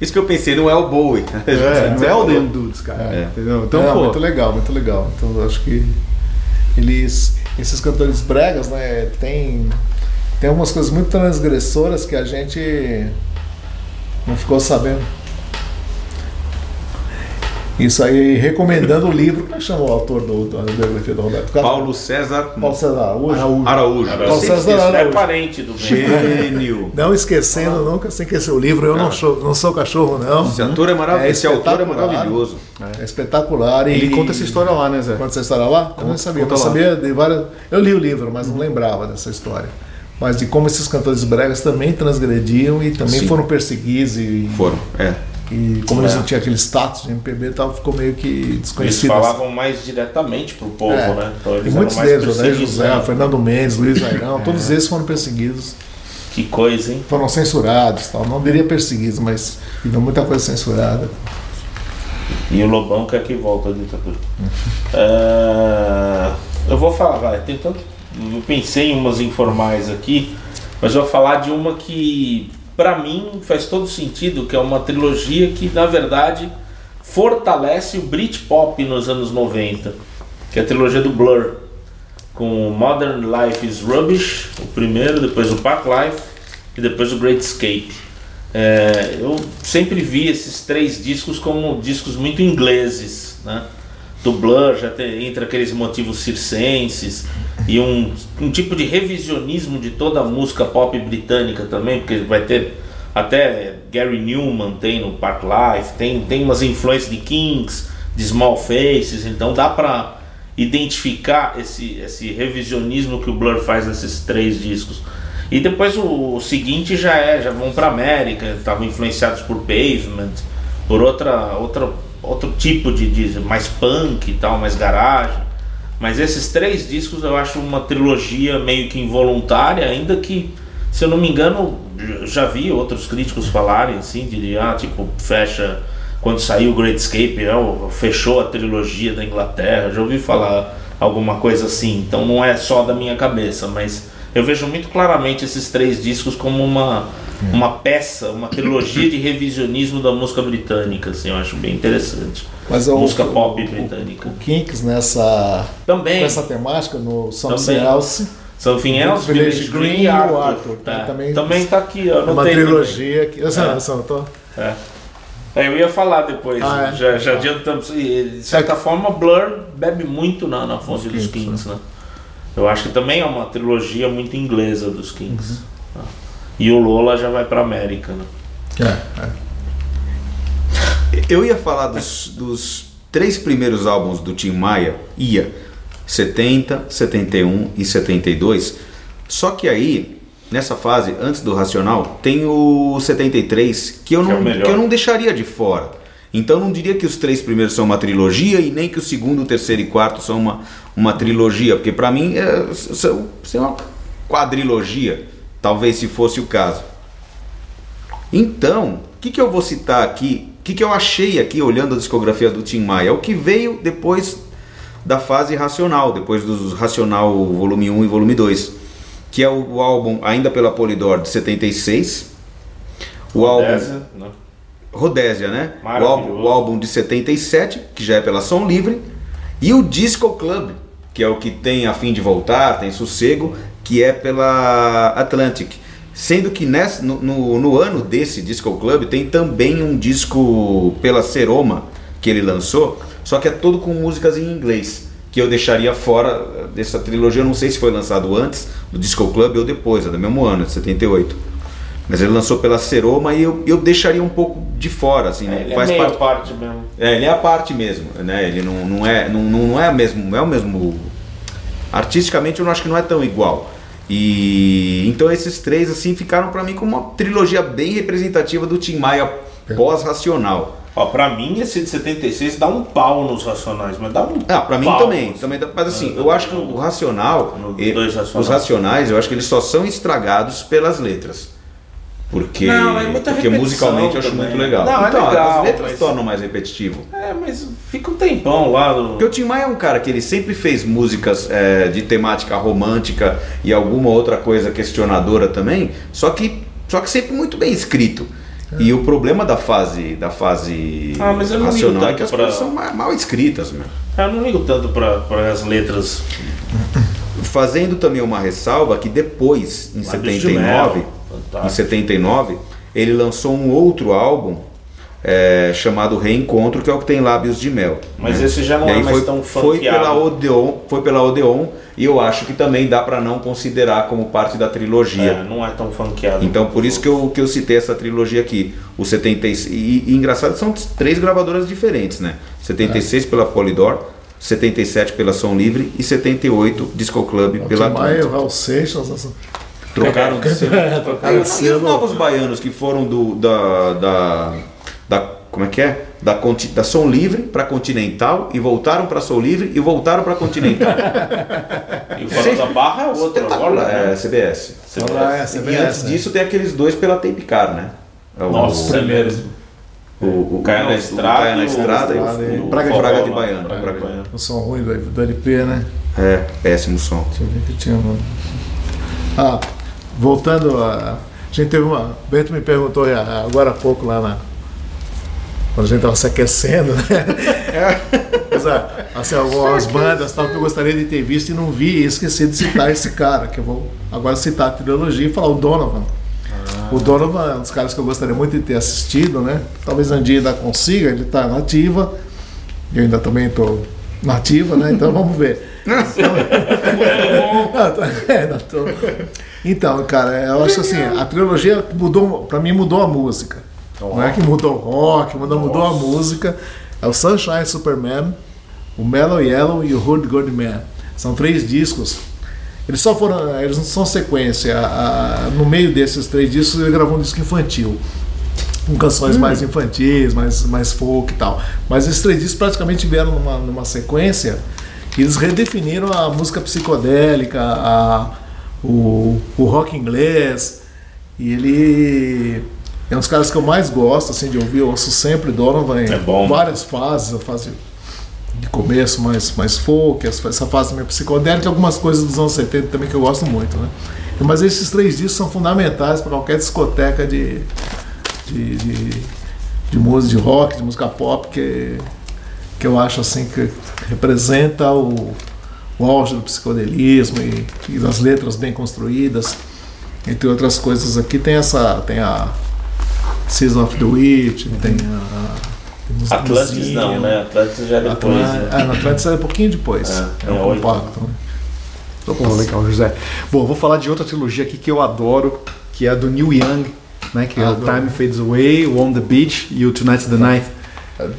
S1: Isso que eu pensei, não é o Bowie.
S4: É, não é o. The Dudes, cara.
S2: É.
S4: Entendeu? Então,
S2: Não,
S4: pô.
S2: muito legal, muito legal. Então eu acho que eles, esses cantores bregas, né, tem tem umas coisas muito transgressoras que a gente não ficou sabendo. Isso aí, recomendando o livro, como é que chama o autor do, da biografia do Roberto Carlos?
S1: Paulo César
S2: Paulo César Araújo.
S1: Araújo.
S3: Agora,
S2: Paulo César
S3: é
S2: Araújo.
S3: parente do.
S1: Gênio.
S2: Não esquecendo nunca, sem esquecer o livro. Eu não,
S1: Cara.
S2: sou, não sou cachorro, não.
S1: Esse ator é maravilhoso.
S2: É
S1: Esse autor é maravilhoso.
S2: É espetacular. E...
S4: Ele conta essa história lá, né, Zé?
S2: Conta essa história lá? Eu não sabia.
S4: conta
S2: Eu sabia de várias. Eu li o livro, mas não lembrava dessa história. mas de como esses cantores bregas também transgrediam e também
S1: Sim.
S2: foram perseguidos e,
S1: Foram, é.
S2: E como eles
S3: É.
S2: não tinham aquele status de MPB tal, ficou meio que
S3: Eles
S2: desconhecido.
S3: falavam mais diretamente pro povo,
S2: É.
S3: né? Então eles
S2: E
S3: eram
S2: muitos
S3: mais
S2: deles, né?
S3: perseguidos,
S2: José,
S3: né?
S2: Fernando Mendes, Luiz Airão, todos esses foram perseguidos,
S3: Que coisa, hein?
S2: foram censurados, tal. não diria perseguidos, mas tiveram muita coisa censurada.
S3: E o Lobão quer que volta a ditadura. É, eu vou falar, vai, tem tanto. Eu pensei em umas informais aqui, mas eu vou falar de uma que, pra mim, faz todo sentido, que é uma trilogia que, na verdade, fortalece o Britpop nos anos 90, que é a trilogia do Blur, com Modern Life is Rubbish, o primeiro, depois o Park Life e depois o Great Escape. É, eu sempre vi esses três discos como discos muito ingleses, né? Do Blur já tem, entra aqueles motivos circenses e um, um tipo de revisionismo de toda a música pop britânica também, porque vai ter até Gary Newman tem no Park Life, tem, tem umas influências de Kings, de Small Faces, então dá pra identificar esse, esse revisionismo que o Blur faz nesses três discos. E depois o, o seguinte já é, já vão pra América, estavam influenciados por Pavement, por outra, outra, outro tipo de, de mais punk e tal, mais garagem. Mas esses três discos eu acho uma trilogia meio que involuntária, ainda que, se eu não me engano, já vi outros críticos falarem assim, de ah, tipo, fecha quando saiu o Great Escape, ó, fechou a trilogia da Inglaterra, já ouvi falar alguma coisa assim, então não é só da minha cabeça, mas eu vejo muito claramente esses três discos como uma, uma peça, uma trilogia de revisionismo da música britânica, assim, eu acho bem interessante.
S2: Mas o,
S3: música
S2: o-
S3: pop
S2: o-
S3: britânica.
S2: O, Kinks nessa,
S3: Também,
S2: com essa temática no Something
S3: Também.
S2: Else
S3: Something Else,
S2: Village
S3: Village
S2: Green e o
S3: Arthur.
S2: Arthur, tá?
S3: É,
S2: Também-
S3: também tá aqui, ó,
S2: é uma
S3: anotei também.
S2: trilogia que. Essa,
S3: É.
S2: essa, eu tô-
S3: É. É, eu ia falar depois,
S2: Ah, é?
S3: já, já adiantamos. De certa forma, Blur bebe muito na, na fonte dos
S2: Kings,
S3: Kings, né? Eu acho que também é uma trilogia muito inglesa dos Kings. Tá. E o Lola já vai pra América, né?
S2: É, é.
S1: Eu ia falar dos, dos três primeiros álbuns do Tim Maia, ia 70, 71 e 72. Só que aí, nessa fase, antes do Racional, tem o 73, que eu
S3: Que é
S1: não,
S3: melhor.
S1: que eu não deixaria de fora. Então não diria que os três primeiros são uma trilogia e nem que o segundo, o terceiro e quarto são uma, uma trilogia, porque pra mim é, são, são uma quadrilogia, talvez se fosse o caso. Então, o que, que eu vou citar aqui? O que, que eu achei aqui olhando a discografia do Tim Maia? É o que veio depois da fase racional, depois dos Racional volume 1 e volume 2, que é o, álbum ainda pela Polydor de 76, o álbum
S3: né?
S1: Rodésia, né? O álbum, o álbum de 77, que já é pela Som Livre, e o Disco Club, que é o que tem a fim de voltar, tem sossego, que é pela Atlantic. Sendo que nessa, no, no, no ano desse Disco Club tem também um disco pela Seroma que ele lançou, só que é todo com músicas em inglês, que eu deixaria fora dessa trilogia. Eu não sei se foi lançado antes do Disco Club ou depois, é do mesmo ano, de 78. Mas ele lançou pela Seroma e eu, eu deixaria um pouco de fora, assim, né?
S3: Ele é meio parte mesmo.
S1: É, ele é a parte mesmo, né? Ele não, não é não, não não é mesmo, não é o mesmo artisticamente eu não acho que não é tão igual. E então esses três assim ficaram pra mim como uma trilogia bem representativa do Tim Maia pós-racional.
S3: Ó, pra mim esse de 76 dá um pau nos Racionais, mas dá um
S1: Ah, pra mim também,
S3: assim.
S1: também dá- mas assim,
S3: Ah,
S1: eu acho que o racional,
S3: No
S1: e-
S3: dois racionais.
S1: os racionais, eu acho que eles só são estragados pelas letras. Porque,
S3: Não, é muita
S1: porque musicalmente eu acho
S3: também.
S1: muito legal.
S3: Não, é
S1: então,
S3: legal,
S1: as letras
S3: mas-
S1: tornam mais repetitivo.
S3: É, mas fica um tempão lá no...
S1: Porque o Tim Maia é um cara que ele sempre fez músicas é, de temática romântica e alguma outra coisa questionadora também, só que, só que sempre muito bem escrito. E o problema da fase da fase
S3: Ah, mas eu não
S1: racional é que as
S3: pra-
S1: coisas são ma- mal escritas, meu.
S3: Eu não ligo tanto pra, pra as letras.
S1: Fazendo também uma ressalva que depois, em
S3: Lábios de
S1: 79,
S3: Mel,
S1: em
S3: fantástico.
S1: 79, ele lançou um outro álbum é, chamado Reencontro, que é o que tem Lábios de Mel.
S3: Mas
S1: né?
S3: esse já não
S1: E
S3: é mais
S1: foi,
S3: tão
S1: foi
S3: funkeado.
S1: pela Odeon, foi pela Odeon e eu acho que também dá para não considerar como parte da trilogia.
S3: É, não é tão funkeado.
S1: Então por isso que eu, que eu citei essa trilogia aqui. O 76 e, e engraçado são três gravadoras diferentes, né? 76 pela Polydor, 77 pela Som Livre e 78 Disco Club
S2: O
S1: pela
S2: Maia. Raul Seixas, essa-
S1: Trocaram de selo.
S2: É, trocaram
S1: E
S2: de
S1: os novos baianos que foram do, da, da, da- Como é que é? Da, da Som Livre para Continental e voltaram para Som Livre e voltaram para Continental.
S3: E o Fora da Barra é outro agora,
S1: Espetacular. É,
S3: né?
S1: CBS.
S2: Olha lá,
S3: vai-
S2: é,
S1: E
S2: CBS,
S1: antes
S2: né?
S1: disso tem aqueles dois pela Tape Car, né? É o-
S3: Nossa, é mesmo.
S1: o, o,
S3: Caia na
S1: não, o
S3: Estrada
S1: Caia na
S3: e o-
S1: Estrada e o,
S2: Estrada e
S1: o
S4: Braga de
S1: Braga
S3: Forró
S1: de Baiano.
S3: Braga de
S1: Braga de-
S3: Baiano.
S2: O som ruim do, do LP, né?
S1: É, péssimo som.
S2: Deixa eu ver que tinha. um- Ah, voltando a. A gente teve uma. O Bento me perguntou ah, agora há pouco lá na. Quando a gente estava se aquecendo, né? Mas, ah, assim, algumas bandas tal, que eu gostaria de ter visto e não vi e esqueci de citar esse cara, que eu vou agora citar a trilogia e falar o Donovan. O Donovan é um dos caras que eu gostaria muito de ter assistido, né? Talvez um dia ainda consiga, ele está nativa. Eu ainda também estou nativa, né? Então vamos ver. É, Então, cara, eu acho assim, a trilogia mudou, pra mim mudou a música. Não é que mudou o rock, mudou, mudou a música. É o Sunshine Superman, o Mellow Yellow e o Hood Good Man. São três discos. Eles só foram, eles não são sequência. A- a- no meio desses três discos ele gravou um disco infantil. Com canções mais infantis, mais, mais folk e tal. Mas esses três discos praticamente vieram numa, numa sequência e eles redefiniram a música psicodélica, a, o, o rock inglês. E ele é um dos caras que eu mais gosto assim, de ouvir. Eu ouço sempre Donovan em
S3: É bom.
S2: várias fases. A fase de começo mais, mais folk, essa fase meio psicodélica e algumas coisas dos anos 70 também que eu gosto muito. Né? Mas esses três discos são fundamentais para qualquer discoteca de, de, de, de música de rock, de música pop, que, que eu acho assim que representa o, o auge do psicodelismo e, e das letras bem construídas. Entre outras coisas aqui tem essa. tem a Season of the Witch, tem a.
S3: Atlantis não, né? Atlantis já é depois.
S2: Atlan-
S3: né?
S2: É, Atlantis é um pouquinho depois.
S3: É,
S2: É,
S3: é
S2: o
S3: oito.
S2: compacto. né?
S4: Pô, legal, José. Bom, vou falar de outra trilogia aqui que eu adoro, que é a do Neil Young, né? Que é o
S2: Adoro.
S4: Time Fades Away, o On the Beach e o Tonight's the Night.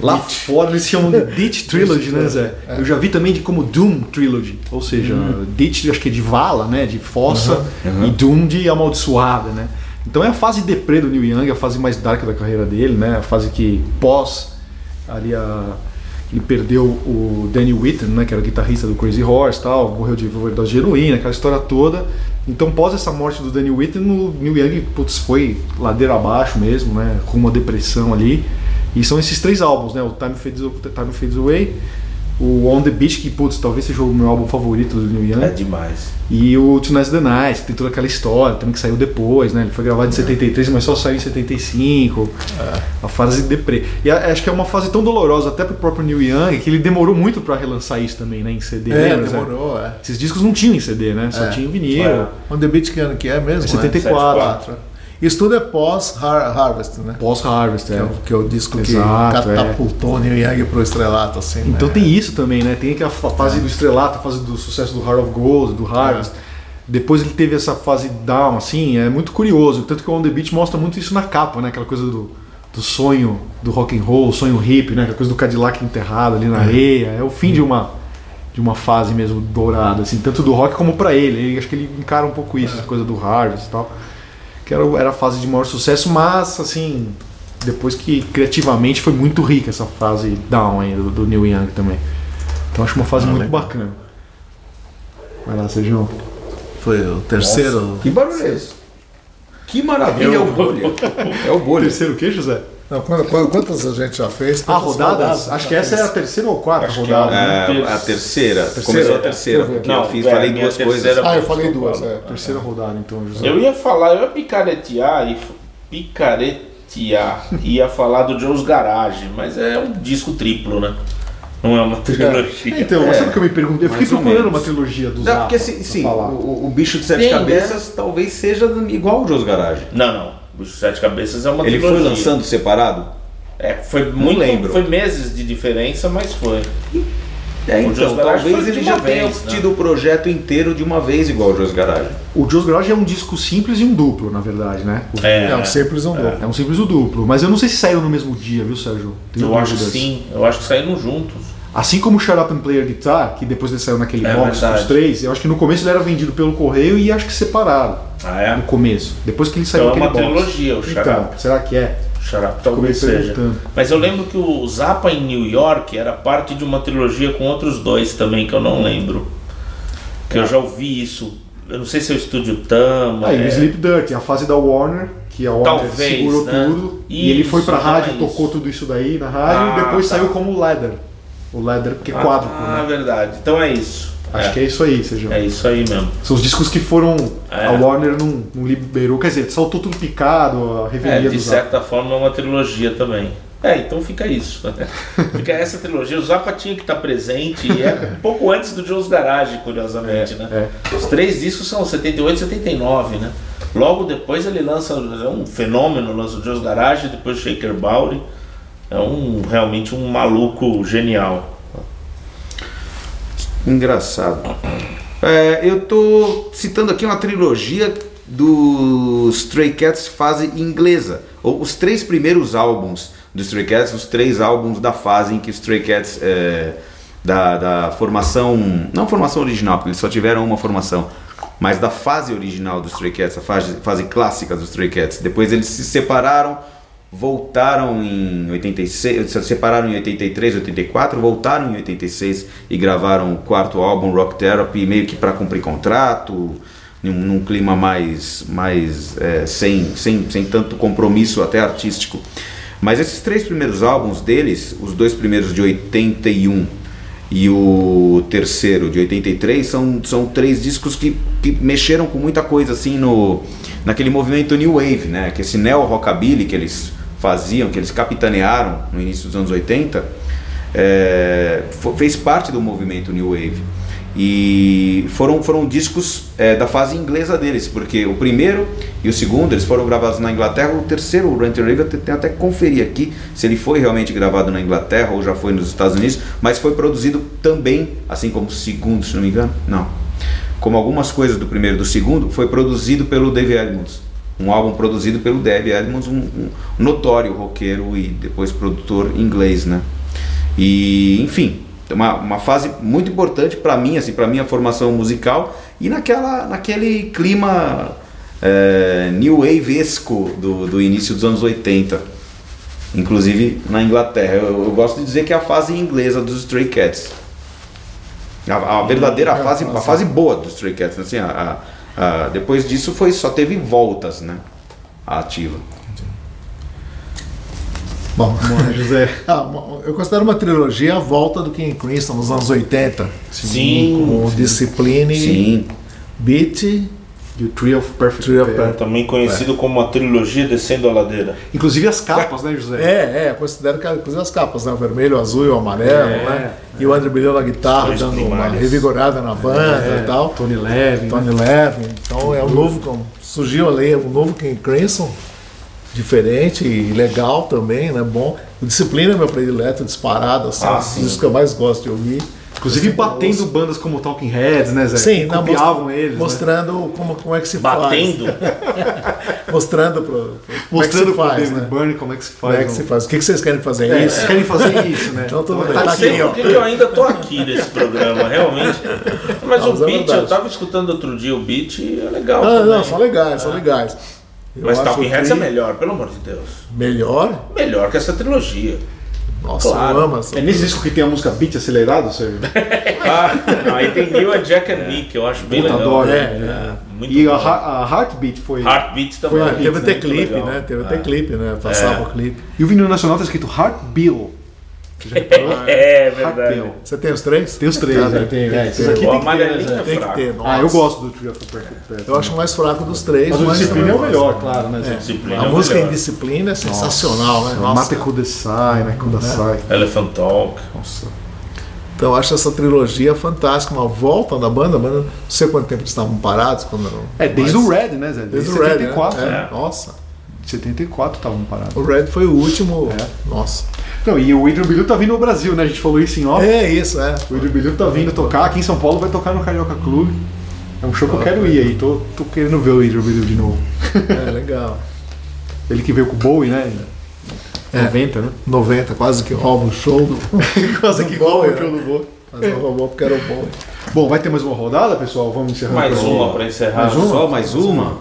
S4: Lá fora eles chamam de Ditch Trilogy, né, Zé? Eu já vi também de como Doom Trilogy, ou seja, Ditch acho que é de vala, né, de fossa, e Doom de amaldiçoada, né? Então é a fase deprê do Neil Young, a fase mais dark da carreira dele, né? A fase que pós ali a ele perdeu o Danny Whitten, né, que era o guitarrista do Crazy Horse, tal, morreu de overdose de heroína, aquela história toda. Então, pós essa morte do Danny Whitten, o Neil Young putz, foi ladeira abaixo mesmo, né, com uma depressão ali. E são esses três álbuns, né, o Time Fades, Time Fades Away, o On the Beach, que putz, talvez seja o meu álbum favorito do Neil Young.
S3: É demais.
S4: E o Tonight's the Night, que tem toda aquela história, também que saiu depois, né? Ele foi gravado em 73, mas só saiu em 75. A fase deprê. E a- acho que é uma fase tão dolorosa até pro próprio Neil Young que ele demorou muito pra relançar isso também, né? Em CD.
S2: É,
S4: lembra,
S2: demorou, é.
S4: Esses discos não tinham em CD, né? Só
S2: É.
S4: tinha em vinil.
S3: É.
S2: On the Beach que ano que é mesmo?
S4: É 74.
S2: Né? Isso tudo é pós-Harvest, né?
S4: Pós-Harvest,
S2: Que
S4: é.
S2: é, o, que é o disco
S4: Exato,
S2: que catapultou o Neil Young pro estrelato, assim.
S4: Então
S2: né?
S4: tem isso também, né? Tem aquela fa- fase do estrelato, a fase do sucesso do Heart of Gold, do Harvest. Depois ele teve essa fase down, assim, é muito curioso. Tanto que o On The Beach mostra muito isso na capa, né? Aquela coisa do, do sonho do rock and roll, sonho hippie, né? Aquela coisa do Cadillac enterrado ali na areia. É o fim de uma de uma fase mesmo dourada, assim, tanto do rock como pra ele. ele. Acho que ele encara um pouco isso, essa coisa do Harvest e tal. Que era, era a fase de maior sucesso, mas assim, depois que criativamente foi muito rica essa fase down aí do, do Neil Young também. Então acho uma fase muito bacana. Vai lá, Sérgio.
S2: Foi o terceiro.
S1: Que barulho é esse? Que maravilha, é o bolha. É o bolha.
S4: Terceiro o que, José?
S2: Não, quant- quant- quantas a gente já fez?
S4: Ah,
S2: Quantas
S4: rodadas? Acho que essa é a terceira ou quarta
S3: Acho
S4: rodada.
S3: é
S4: né?
S1: É, a terceira.
S2: Terceira?
S1: Começou a terceira, porque
S3: aqui.
S1: eu fiz,
S3: Não,
S1: falei
S3: é, minha
S1: duas coisas.
S2: Ah, eu falei duas, é.
S4: Terceira rodada, então, José.
S3: Eu ia falar, eu ia picaretear e picaretear, ia falar do Joe's Garage, mas é um disco triplo, né? Não é uma trilogia.
S4: Então, mas
S1: É,
S4: sabe o que eu me perguntei? Eu fiquei procurando uma trilogia dos
S1: Não, porque sim, sim o, o bicho de sete
S3: Tem,
S1: cabeças talvez seja igual ao Jos Garage.
S3: Não, não. O Bicho Sete Cabeças é uma
S1: Ele
S3: trilogia.
S1: foi lançando separado?
S3: É, foi muito,
S1: lembro.
S3: Foi meses de diferença, mas foi.
S1: É,
S3: O Jos
S1: então,
S3: Garage
S1: talvez ele já tenha
S3: vez, né?
S1: tido o projeto inteiro de uma vez igual ao Jos Garage.
S4: O Joe's Garage é um disco simples e um duplo, na verdade, né? O-
S3: É,
S2: É, um simples um duplo.
S4: É um simples e um duplo. Mas eu não sei se saíram no mesmo dia, viu, Sérgio? Tenho
S3: eu acho que
S4: dúvidas.
S3: sim. Eu acho que saíram juntos.
S4: Assim como o Shut Up and Play Your Guitar, que depois ele saiu naquele
S3: É
S4: box
S3: verdade.
S4: dos três, eu acho que no começo ele era vendido pelo correio e acho que separado.
S3: Ah, é?
S4: No começo. Depois que ele saiu
S3: Então é
S4: naquele
S3: uma
S4: box.
S3: trilogia, o Shut
S4: Então,
S3: Up.
S4: será que é?
S3: Xará, talvez seja. Mas eu lembro que o Zappa em New York era parte de uma trilogia com outros dois também, que eu não lembro. Que eu já ouvi isso. Eu não sei se é o Estúdio Tama.
S4: Aí,
S3: é-
S4: o Sleep Dirt, a fase da Warner, que a Warner
S3: Talvez,
S4: segurou
S3: né?
S4: tudo. e ele foi pra
S3: Isso,
S4: rádio,
S3: é
S4: tocou
S3: isso.
S4: tudo isso daí na rádio
S3: Ah,
S4: e depois
S3: tá.
S4: saiu como Leather. O Leather, porque é
S3: Ah,
S4: quádruplo,
S3: Ah,
S4: né?
S3: verdade. Então é isso.
S4: Acho
S3: é.
S4: que é isso aí, Sejão.
S3: É isso aí mesmo.
S4: São os discos que foram.
S3: É.
S4: A Warner não, não liberou. Quer dizer, saltou tudo picado, a
S3: É,
S4: revelia
S3: de
S4: do Zappa.
S3: certa forma é uma trilogia também. É, então fica isso. fica essa trilogia. O Zappa tinha que estar presente e é um pouco antes do Joe's Garage, curiosamente, né? Os três discos são 78 e 79, né? Logo depois ele lança, é um fenômeno, lança o Joe's Garage, depois Shaker Bowry. É um realmente um maluco genial.
S1: Engraçado. É, eu tô citando aqui uma trilogia do Stray Cats fase inglesa. Ou os três primeiros álbuns do Stray Cats, os três álbuns da fase em que o Stray Cats é, da, da formação, não formação original, porque eles só tiveram uma formação, mas da fase original do Stray Cats, a fase, fase clássica do Stray Cats. Depois eles se separaram, voltaram em 86, se separaram em 83, 84, voltaram em 86 e gravaram o quarto álbum Rock Therapy, meio que para cumprir contrato, num, num clima mais, mais é, sem, sem, sem tanto compromisso até artístico. Mas esses três primeiros álbuns deles, os dois primeiros de 81 e o terceiro de 83 são, são três discos que, que mexeram com muita coisa assim no naquele movimento new wave, né? Que esse neo rockabilly que eles faziam, que eles capitanearam no início dos anos 80, é, fez parte do movimento new wave. E foram, foram discos é, da fase inglesa deles, porque o primeiro e o segundo eles foram gravados na Inglaterra, o terceiro, o Rent and Rave, eu te- tenho até que conferir aqui se ele foi realmente gravado na Inglaterra ou já foi nos Estados Unidos, mas foi produzido também, assim como o segundo, se não me engano, não. Como algumas coisas do primeiro e do segundo, foi produzido pelo Dave Edmunds. Um álbum produzido pelo Dave Edmunds, um, um notório roqueiro e depois produtor inglês, né? E, enfim, uma, uma fase muito importante para mim, assim, para minha formação musical e naquela, naquele clima é, new wave-esco do, do início dos anos 80. Inclusive na Inglaterra. Eu, eu gosto de dizer que é a fase inglesa dos Stray Cats. A, a verdadeira
S2: É,
S1: fase, a fase boa dos Stray Cats. Assim, a- a- a- depois disso foi, só teve voltas, né? A ativa.
S2: Bom,
S4: José.
S2: ah, uma- eu considero uma trilogia a volta do King Crimson nos anos 80.
S3: Sim,
S2: Com Discipline,
S1: Sim.
S2: Beat,
S4: E o Tree of Perfect
S2: Tree of
S4: Pair.
S3: Também conhecido como a trilogia Descendo a Ladeira.
S4: Inclusive as capas, né, José?
S2: É, é, considero que inclusive as capas, né? O vermelho, o azul e o amarelo,
S4: É,
S2: né? E o André Bilhão na guitarra, dando uma revigorada na banda
S4: É,
S2: e tal.
S4: Tony Levin. né?
S2: Tony Levin. Então é um novo. como Surgiu ali um novo King Crimson, diferente e legal também, né? Bom. O Disciplina é meu predileto, disparado, assim,
S3: Ah,
S2: um dos que eu mais gosto de ouvir.
S4: Inclusive batendo bandas como Talking Heads, né, Zé?
S2: Sim, não,
S4: copiavam
S2: mos-
S4: eles. né?
S2: mostrando como, como é que se
S3: Batendo.
S2: faz. Mostrando pro, pro, como
S4: Mostrando
S2: é que se faz,
S4: David
S2: né?
S4: Byrne como é que se
S2: Como
S4: faz.
S2: é que se faz? O que, que vocês querem fazer?
S4: É,
S2: isso?
S4: vocês querem fazer isso, né?
S2: Então tudo bem. Tá
S3: não sei
S2: aqui, ó.
S3: por que que eu ainda tô aqui nesse programa, realmente. Mas
S2: Não,
S3: o
S2: é
S3: beat, eu tava escutando outro dia o beat e é legal.
S2: Ah,
S3: também.
S2: não, são legais, são legais. Eu
S3: Mas Talking Heads é
S2: Tree
S3: melhor, pelo amor de Deus.
S2: Melhor?
S3: Melhor que essa trilogia.
S2: Nossa,
S3: Claro.
S2: eu amo essa.
S4: É nesse disco que tem a música Beat acelerado, Sérgio?
S3: Ah, não, aí tem New a Jack and Me, que eu acho bem
S4: Puta,
S3: legal.
S4: adoro.
S2: É,
S3: É, muito
S4: E a,
S3: bom.
S4: Heart- a Heartbeat foi.
S3: Heartbeat também.
S2: Foi,
S3: é
S2: teve até
S3: muito
S2: clipe, né? Teve até
S3: É.
S2: clipe, né? Passava
S3: É.
S2: o clipe.
S4: E o vinil nacional tá escrito Heart Bill.
S3: É verdade.
S4: Heartbill.
S2: Você tem os três?
S4: Tem os três,
S2: Ah,
S4: né? Tem, é, esses aqui
S3: O
S4: tem que ter, né,
S3: é
S4: Zé?
S2: Tem que ter.
S4: Ah, eu
S2: nossa.
S4: gosto do of Perfect.
S2: Eu acho o mais fraco dos três,
S4: Mas o
S2: mas
S4: Disciplina é o
S2: gosto.
S4: melhor, claro, né?
S3: Disciplina
S2: A
S3: é o
S2: música em
S3: melhor.
S2: disciplina é sensacional, né? Nossa.
S4: Mate Kudasai, né?
S3: Elephant Talk.
S4: Nossa.
S2: Então eu acho essa trilogia fantástica, uma volta da banda, a banda não sei quanto tempo eles estavam parados quando
S4: É, desde
S2: mas-
S4: o Red, né, Zé?
S2: Desde
S4: Desde
S2: o Red,
S4: 74.
S2: né?
S4: né?
S2: É, Nossa.
S4: 74 estavam parados.
S2: O Red foi o último.
S4: É.
S2: Nossa.
S4: Não, e o Adrian Bilu tá vindo ao Brasil, né? A gente falou isso em off.
S2: É isso, é.
S4: O Adrian Bilu tá vindo tocar aqui em São Paulo, vai tocar no Carioca Clube. É um show que eu quero ir aí, tô, tô querendo ver o Adrian Bilu de novo.
S2: É legal.
S4: Ele que veio com o Bowie, né?
S2: É.
S4: 90, né?
S2: 90, quase que rouba o show do.
S4: Quase que rouba o show
S2: né?
S4: do Bowie.
S2: Mas não roubou porque era o Bowie.
S4: Bom, vai ter mais uma rodada, pessoal? Vamos encerrar
S3: Mais uma pra encerrar.
S4: Mais uma?
S1: Só mais uma?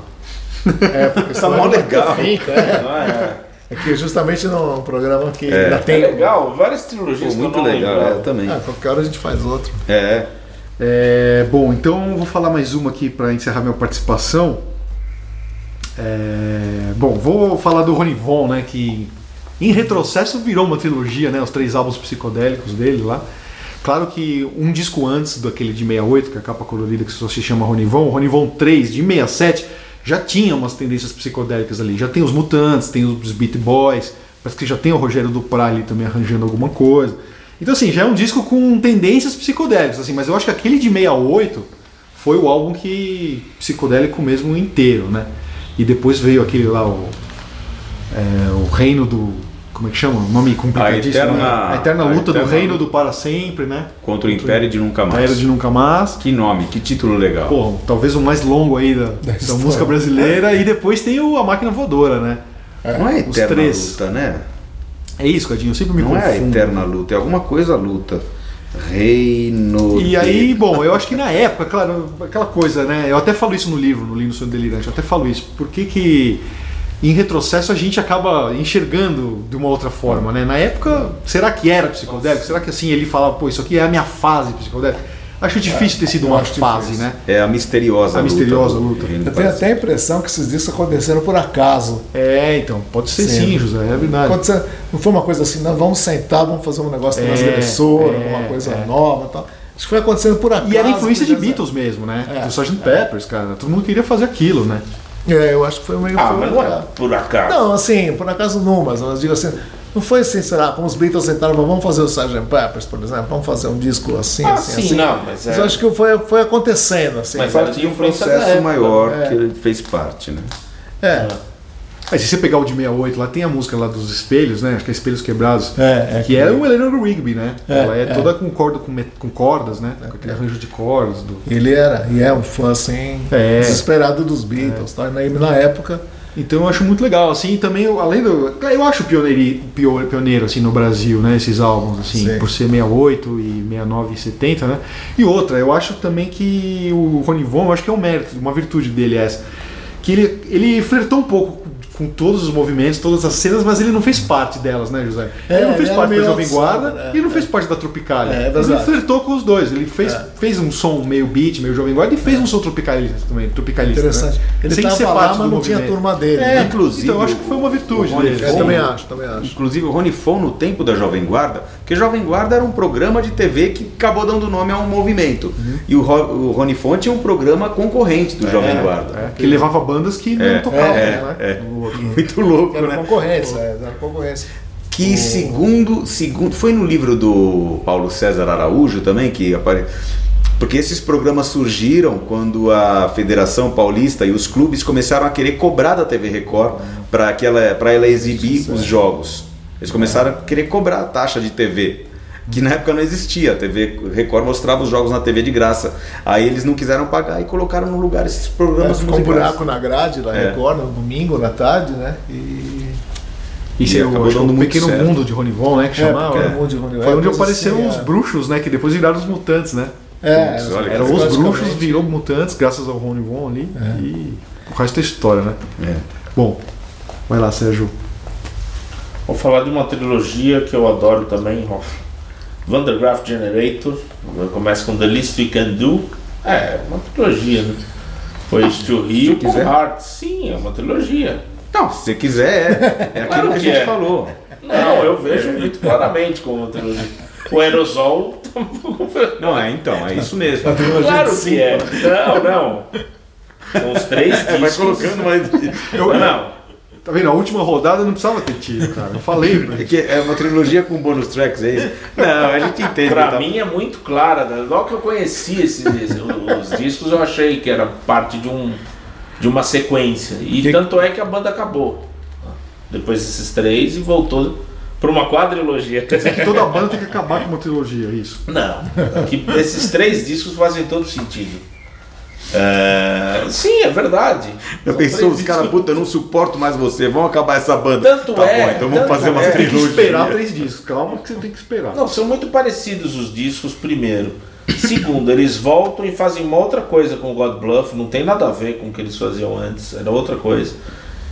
S2: É, porque
S1: Tá mó legal.
S2: Fica, é.
S3: Não é?
S2: É que justamente num programa que
S1: É.
S2: ainda
S3: É
S2: tem.
S3: legal, várias
S1: Pô,
S3: trilogias eu
S1: muito legal, é, também.
S2: Ah, qualquer hora a gente faz outro.
S1: É.
S4: É, bom, então eu vou falar mais uma aqui para encerrar minha participação. É, bom, vou falar do Ronnie Von, né, que em retrocesso virou uma trilogia, né, os três álbuns psicodélicos dele lá. Claro que um disco antes daquele de 68, que é a capa colorida que só se chama Ronnie Von, o Ronnie Von 3 de 67, já tinha umas tendências psicodélicas ali. Já tem os Mutantes, tem os Beat Boys, parece que já tem o Rogério Duprá ali também arranjando alguma coisa. Então assim, já é um disco com tendências psicodélicas, assim, mas eu acho que aquele de 68 foi o álbum que psicodélico mesmo inteiro, né? E depois veio aquele lá o é, o reino do como é que chama? O nome complicadíssimo.
S1: A eterna-
S4: né? a eterna
S1: a
S4: luta do
S1: eterna
S4: reino
S1: luta.
S4: do para sempre, né?
S1: Contra o Império de Nunca
S4: A
S1: Mais.
S4: era de nunca mais.
S1: Que nome, que título legal.
S4: Pô, talvez o mais longo aí da, da música brasileira. E depois tem o A Máquina Voadora, né?
S1: não é
S4: os
S1: eterna
S4: três.
S1: luta, né?
S4: É isso, Cadinho, eu sempre me
S1: Não é a
S4: confundo.
S1: eterna luta, é alguma coisa luta. Reino.
S4: E aí, bom, eu acho que na época, claro, aquela coisa, né? Eu até falo isso no livro, no livro Sonho Delirante, eu até falo isso. Por que que em retrocesso a gente acaba enxergando de uma outra forma, né? Na época, será que era psicodélico? Será que assim ele falava, pô, isso aqui é a minha fase psicodélica? Acho difícil ter sido uma fase,
S2: difícil.
S4: né?
S1: É a misteriosa
S4: A
S1: luta.
S4: misteriosa luta.
S2: Eu tenho até a impressão que esses discos aconteceram por acaso.
S4: É, então, pode ser sim,
S2: Sim.
S4: José, é verdade.
S2: Não foi uma coisa assim, não, vamos sentar, vamos fazer um negócio
S4: É,
S2: transgressor,
S4: é,
S2: alguma coisa
S4: é.
S2: nova e tal. Acho que foi acontecendo por acaso.
S4: E era influência de Beatles mesmo, né?
S2: É.
S4: Do Sgt. Peppers, cara. Todo mundo queria fazer aquilo, né?
S2: É, eu acho que foi meio.
S3: Ah,
S2: foi
S3: mas não é por acaso.
S2: Não, assim, por acaso não, mas eu digo assim, não foi assim, será, como os Beatles sentaram, vamos fazer o Sgt. Peppers, por exemplo, vamos fazer um disco assim,
S3: Ah,
S2: assim,
S3: sim,
S2: assim.
S3: não, mas é-
S2: eu acho que foi, foi acontecendo, assim.
S3: Mas de
S1: um processo maior
S2: É.
S1: que ele fez parte, né?
S2: É,
S4: Mas se você pegar o de 68, lá tem a música lá dos espelhos, né? Acho que é Espelhos Quebrados.
S2: É, é
S4: que é o Eleanor Rigby, né?
S2: É,
S4: Ela é,
S2: é.
S4: toda com, corda, com, com cordas, né? Com aquele arranjo de cordas. Do...
S2: ele era, e é um fã, assim,
S4: É.
S2: desesperado dos Beatles, tá? E na época,
S4: Então eu acho muito legal, assim, também, eu- além do. Eu acho pioneiro, pio- pioneiro assim, no Brasil, né? Esses álbuns, assim,
S2: Sim.
S4: por ser 68 e 69 e 70, né? E outra, eu acho também que o Rony Von, eu acho que é um mérito, uma virtude dele essa. Que ele, ele flertou um pouco com todos os movimentos, todas as cenas, mas ele não fez parte delas, né, José?
S2: É,
S4: ele não fez
S2: ele
S4: parte da Jovem Guarda
S2: outsider, é,
S4: e ele não
S2: é.
S4: fez parte da Tropicália.
S2: É, é
S4: mas ele
S2: verdade.
S4: flertou com os dois. Ele fez,
S2: É.
S4: fez um som meio beat, meio Jovem Guarda e fez um som tropicalista também. Tropicalista,
S2: interessante.
S4: Né?
S2: Ele
S4: Sem ser
S2: lá,
S4: parte
S2: mas não tinha a turma dele.
S4: É,
S2: né?
S1: Inclusive,
S4: então eu acho que foi uma virtude dele.
S2: Eu também acho, também acho.
S1: Inclusive o Rony Fon no tempo da Jovem Guarda, porque Jovem Guarda era um programa de TV que acabou dando nome a um movimento. E o, Ro- o Rony Fon tinha um programa concorrente do Jovem Guarda.
S4: É, que levava bandas que não
S1: É,
S4: tocavam,
S2: é,
S4: né?
S1: é. Muito louco,
S2: Era
S1: né?
S2: concorrência, é, era concorrência.
S1: Que segundo, segundo. Foi no livro do Paulo César Araújo também que apare... Porque esses programas surgiram quando a Federação Paulista e os clubes começaram a querer cobrar da TV Record para ela, pra ela exibir os jogos. Eles começaram a querer cobrar a taxa de TV. Que na época não existia. A TV Record mostrava os jogos na TV de graça. Aí eles não quiseram pagar e colocaram no lugar esses
S2: É,
S1: programas
S2: ficou um buraco na grade da
S1: É.
S2: Record, no domingo, na tarde, né? E.
S4: Isso
S1: E
S4: é
S1: acabou
S4: que
S1: dando
S4: o
S1: muito
S4: Pequeno
S1: certo.
S4: Mundo de Rony Von, né? Que
S2: É,
S4: chamava.
S2: Pequeno
S4: né?
S2: Mundo de Rony Von,
S4: Foi onde
S2: coisa
S4: apareceram
S2: assim,
S4: os
S2: é.
S4: bruxos, né? Que depois viraram os mutantes, né?
S2: É,
S1: Putz, olha
S4: Eram os bruxos, virou mutantes, graças ao Rony Von ali. E o resto é história, né?
S1: É.
S4: Bom, vai lá, Sérgio.
S3: Vou falar de uma trilogia que eu adoro também. Vandergraaf Generator. Começa com The Least We Can Do. É, uma trilogia, né? Foi to Rio com
S1: quiser.
S3: Heart. Sim, é uma trilogia.
S1: Não, se você quiser, é. É aquilo
S3: Claro
S1: que a
S3: que
S1: gente
S3: é.
S1: falou.
S3: Não, eu vejo muito claramente como uma trilogia. O aerosol
S1: Não, é então, é isso mesmo.
S3: Claro que é. Não, não. Com os três discos.
S1: É, Vai colocando mais.
S3: Não, não.
S4: Tá vendo? A última rodada não precisava ter tido, cara. Eu falei pra
S1: É,
S4: gente.
S1: que é uma trilogia com bônus tracks, é isso? Não, a gente entende.
S3: Pra
S1: tá?
S3: mim é muito clara. né? Logo que eu conheci esses, os discos, eu achei que era parte de, um, de uma sequência. E
S2: Que-
S3: tanto é que a banda acabou. Depois desses três e voltou pra uma quadrilogia.
S4: Que toda banda tem que acabar com uma trilogia, é isso.
S3: Não, que esses três discos fazem todo sentido. É, sim, é verdade.
S1: Já pensou, os caras, puta, eu não suporto mais você, vamos acabar essa banda.
S3: Tanto
S1: tá
S3: é,
S1: bom, então vamos fazer uma
S3: é.
S4: Tem que esperar três discos. Calma que você tem que esperar.
S3: Não, são muito parecidos os discos, primeiro. Segundo, eles voltam e fazem uma outra coisa com o God Bluff, não tem nada a ver com o que eles faziam antes, era outra coisa.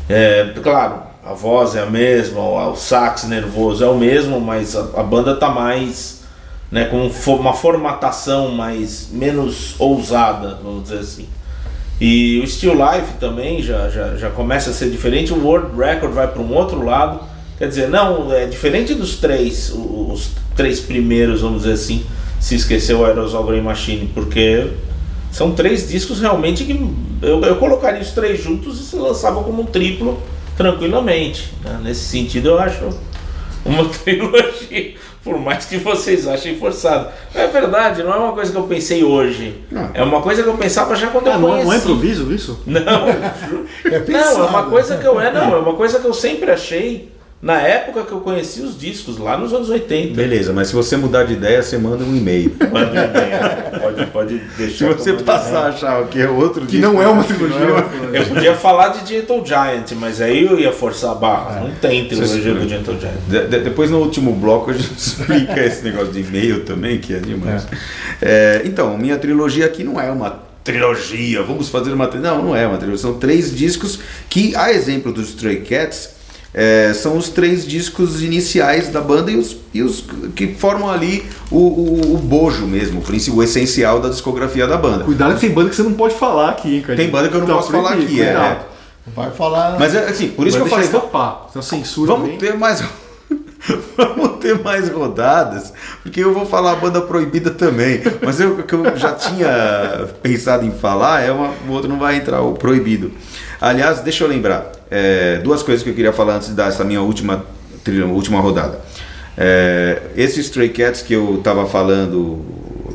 S3: É, claro, a voz é a mesma, o, o sax nervoso é o mesmo, mas a, a banda tá mais, né, com uma formatação mais menos ousada, vamos dizer assim. E o Still Life também já, já, já começa a ser diferente, o World Record vai para um outro lado. Quer dizer, não, é diferente dos três, os três primeiros, vamos dizer assim, se esqueceu o Aerosol Grey Machine, porque são três discos realmente que eu, eu colocaria os três juntos e se lançava como um triplo tranquilamente. né? Nesse sentido, eu acho uma trilogia, por mais que vocês achem forçado. É verdade, não é uma coisa que eu pensei hoje.
S1: Não.
S3: É uma coisa que eu pensava já quando
S4: Ah,
S3: eu
S4: não,
S3: conheci.
S4: não é improviso isso?
S3: Não,
S2: É
S3: não, é
S2: pensado.
S3: uma coisa que eu é, não, é uma coisa que eu sempre achei na época que eu conheci os discos, lá nos anos 80.
S1: Beleza, mas se você mudar de ideia, você manda um e-mail.
S3: Manda um e-mail, pode, pode
S1: Se
S3: deixar.
S1: você
S3: como-
S1: passar a achar que é outro
S4: Que não é uma trilogia.
S3: Eu podia falar de Gentle Giant, mas aí eu ia forçar a barra. Não tem trilogia do Gentle Giant.
S1: De- de- depois no último bloco a gente explica esse negócio de e-mail também, que é demais. É, então, minha trilogia aqui não é uma trilogia, vamos fazer uma tri- Não, não é uma trilogia, são três discos que, a exemplo dos Stray Cats, é, são os três discos iniciais da banda e os, e os que formam ali o, o, o bojo mesmo, o princípio, o essencial da discografia da banda.
S4: Cuidado que tem banda que você não pode falar aqui, hein, cara.
S1: Tem banda que eu não
S4: Tá
S1: posso falar aqui, é.
S4: cuidado.
S2: Vai falar.
S1: Mas é, assim, por isso
S4: Vai
S1: que eu falei,
S4: escapar. Senão censura
S1: Vamos
S4: vem.
S1: ter mais. Vamos ter mais rodadas, porque eu vou falar a banda proibida também. Mas eu, o que eu já tinha pensado em falar é uma, o outro não vai entrar, o proibido. Aliás, deixa eu lembrar, é, duas coisas que eu queria falar antes dessa minha última, trilha- última rodada. É, esse Stray Cats que eu estava falando,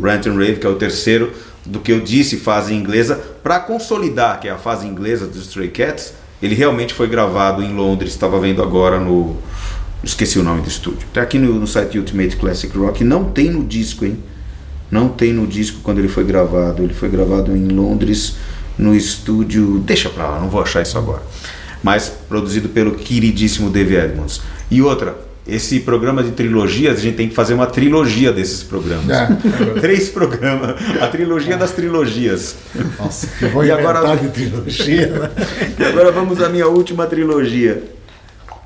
S1: Rant and Rave, que é o terceiro do que eu disse, fase inglesa, para consolidar que é a fase inglesa dos Stray Cats, ele realmente foi gravado em Londres, estava vendo agora no. Esqueci o nome do estúdio. Tá aqui no, no site Ultimate Classic Rock, não tem no disco, hein? Não tem no disco quando ele foi gravado. Ele foi gravado em Londres, no estúdio. Deixa pra lá, não vou achar isso agora. Mas produzido pelo queridíssimo Dave Edmonds. E outra, esse programa de trilogias, a gente tem que fazer uma trilogia desses programas.
S2: É.
S1: Três programas. A trilogia das trilogias.
S2: Nossa, que vou
S1: E agora-
S2: de trilogia, né?
S1: E agora vamos à minha última trilogia.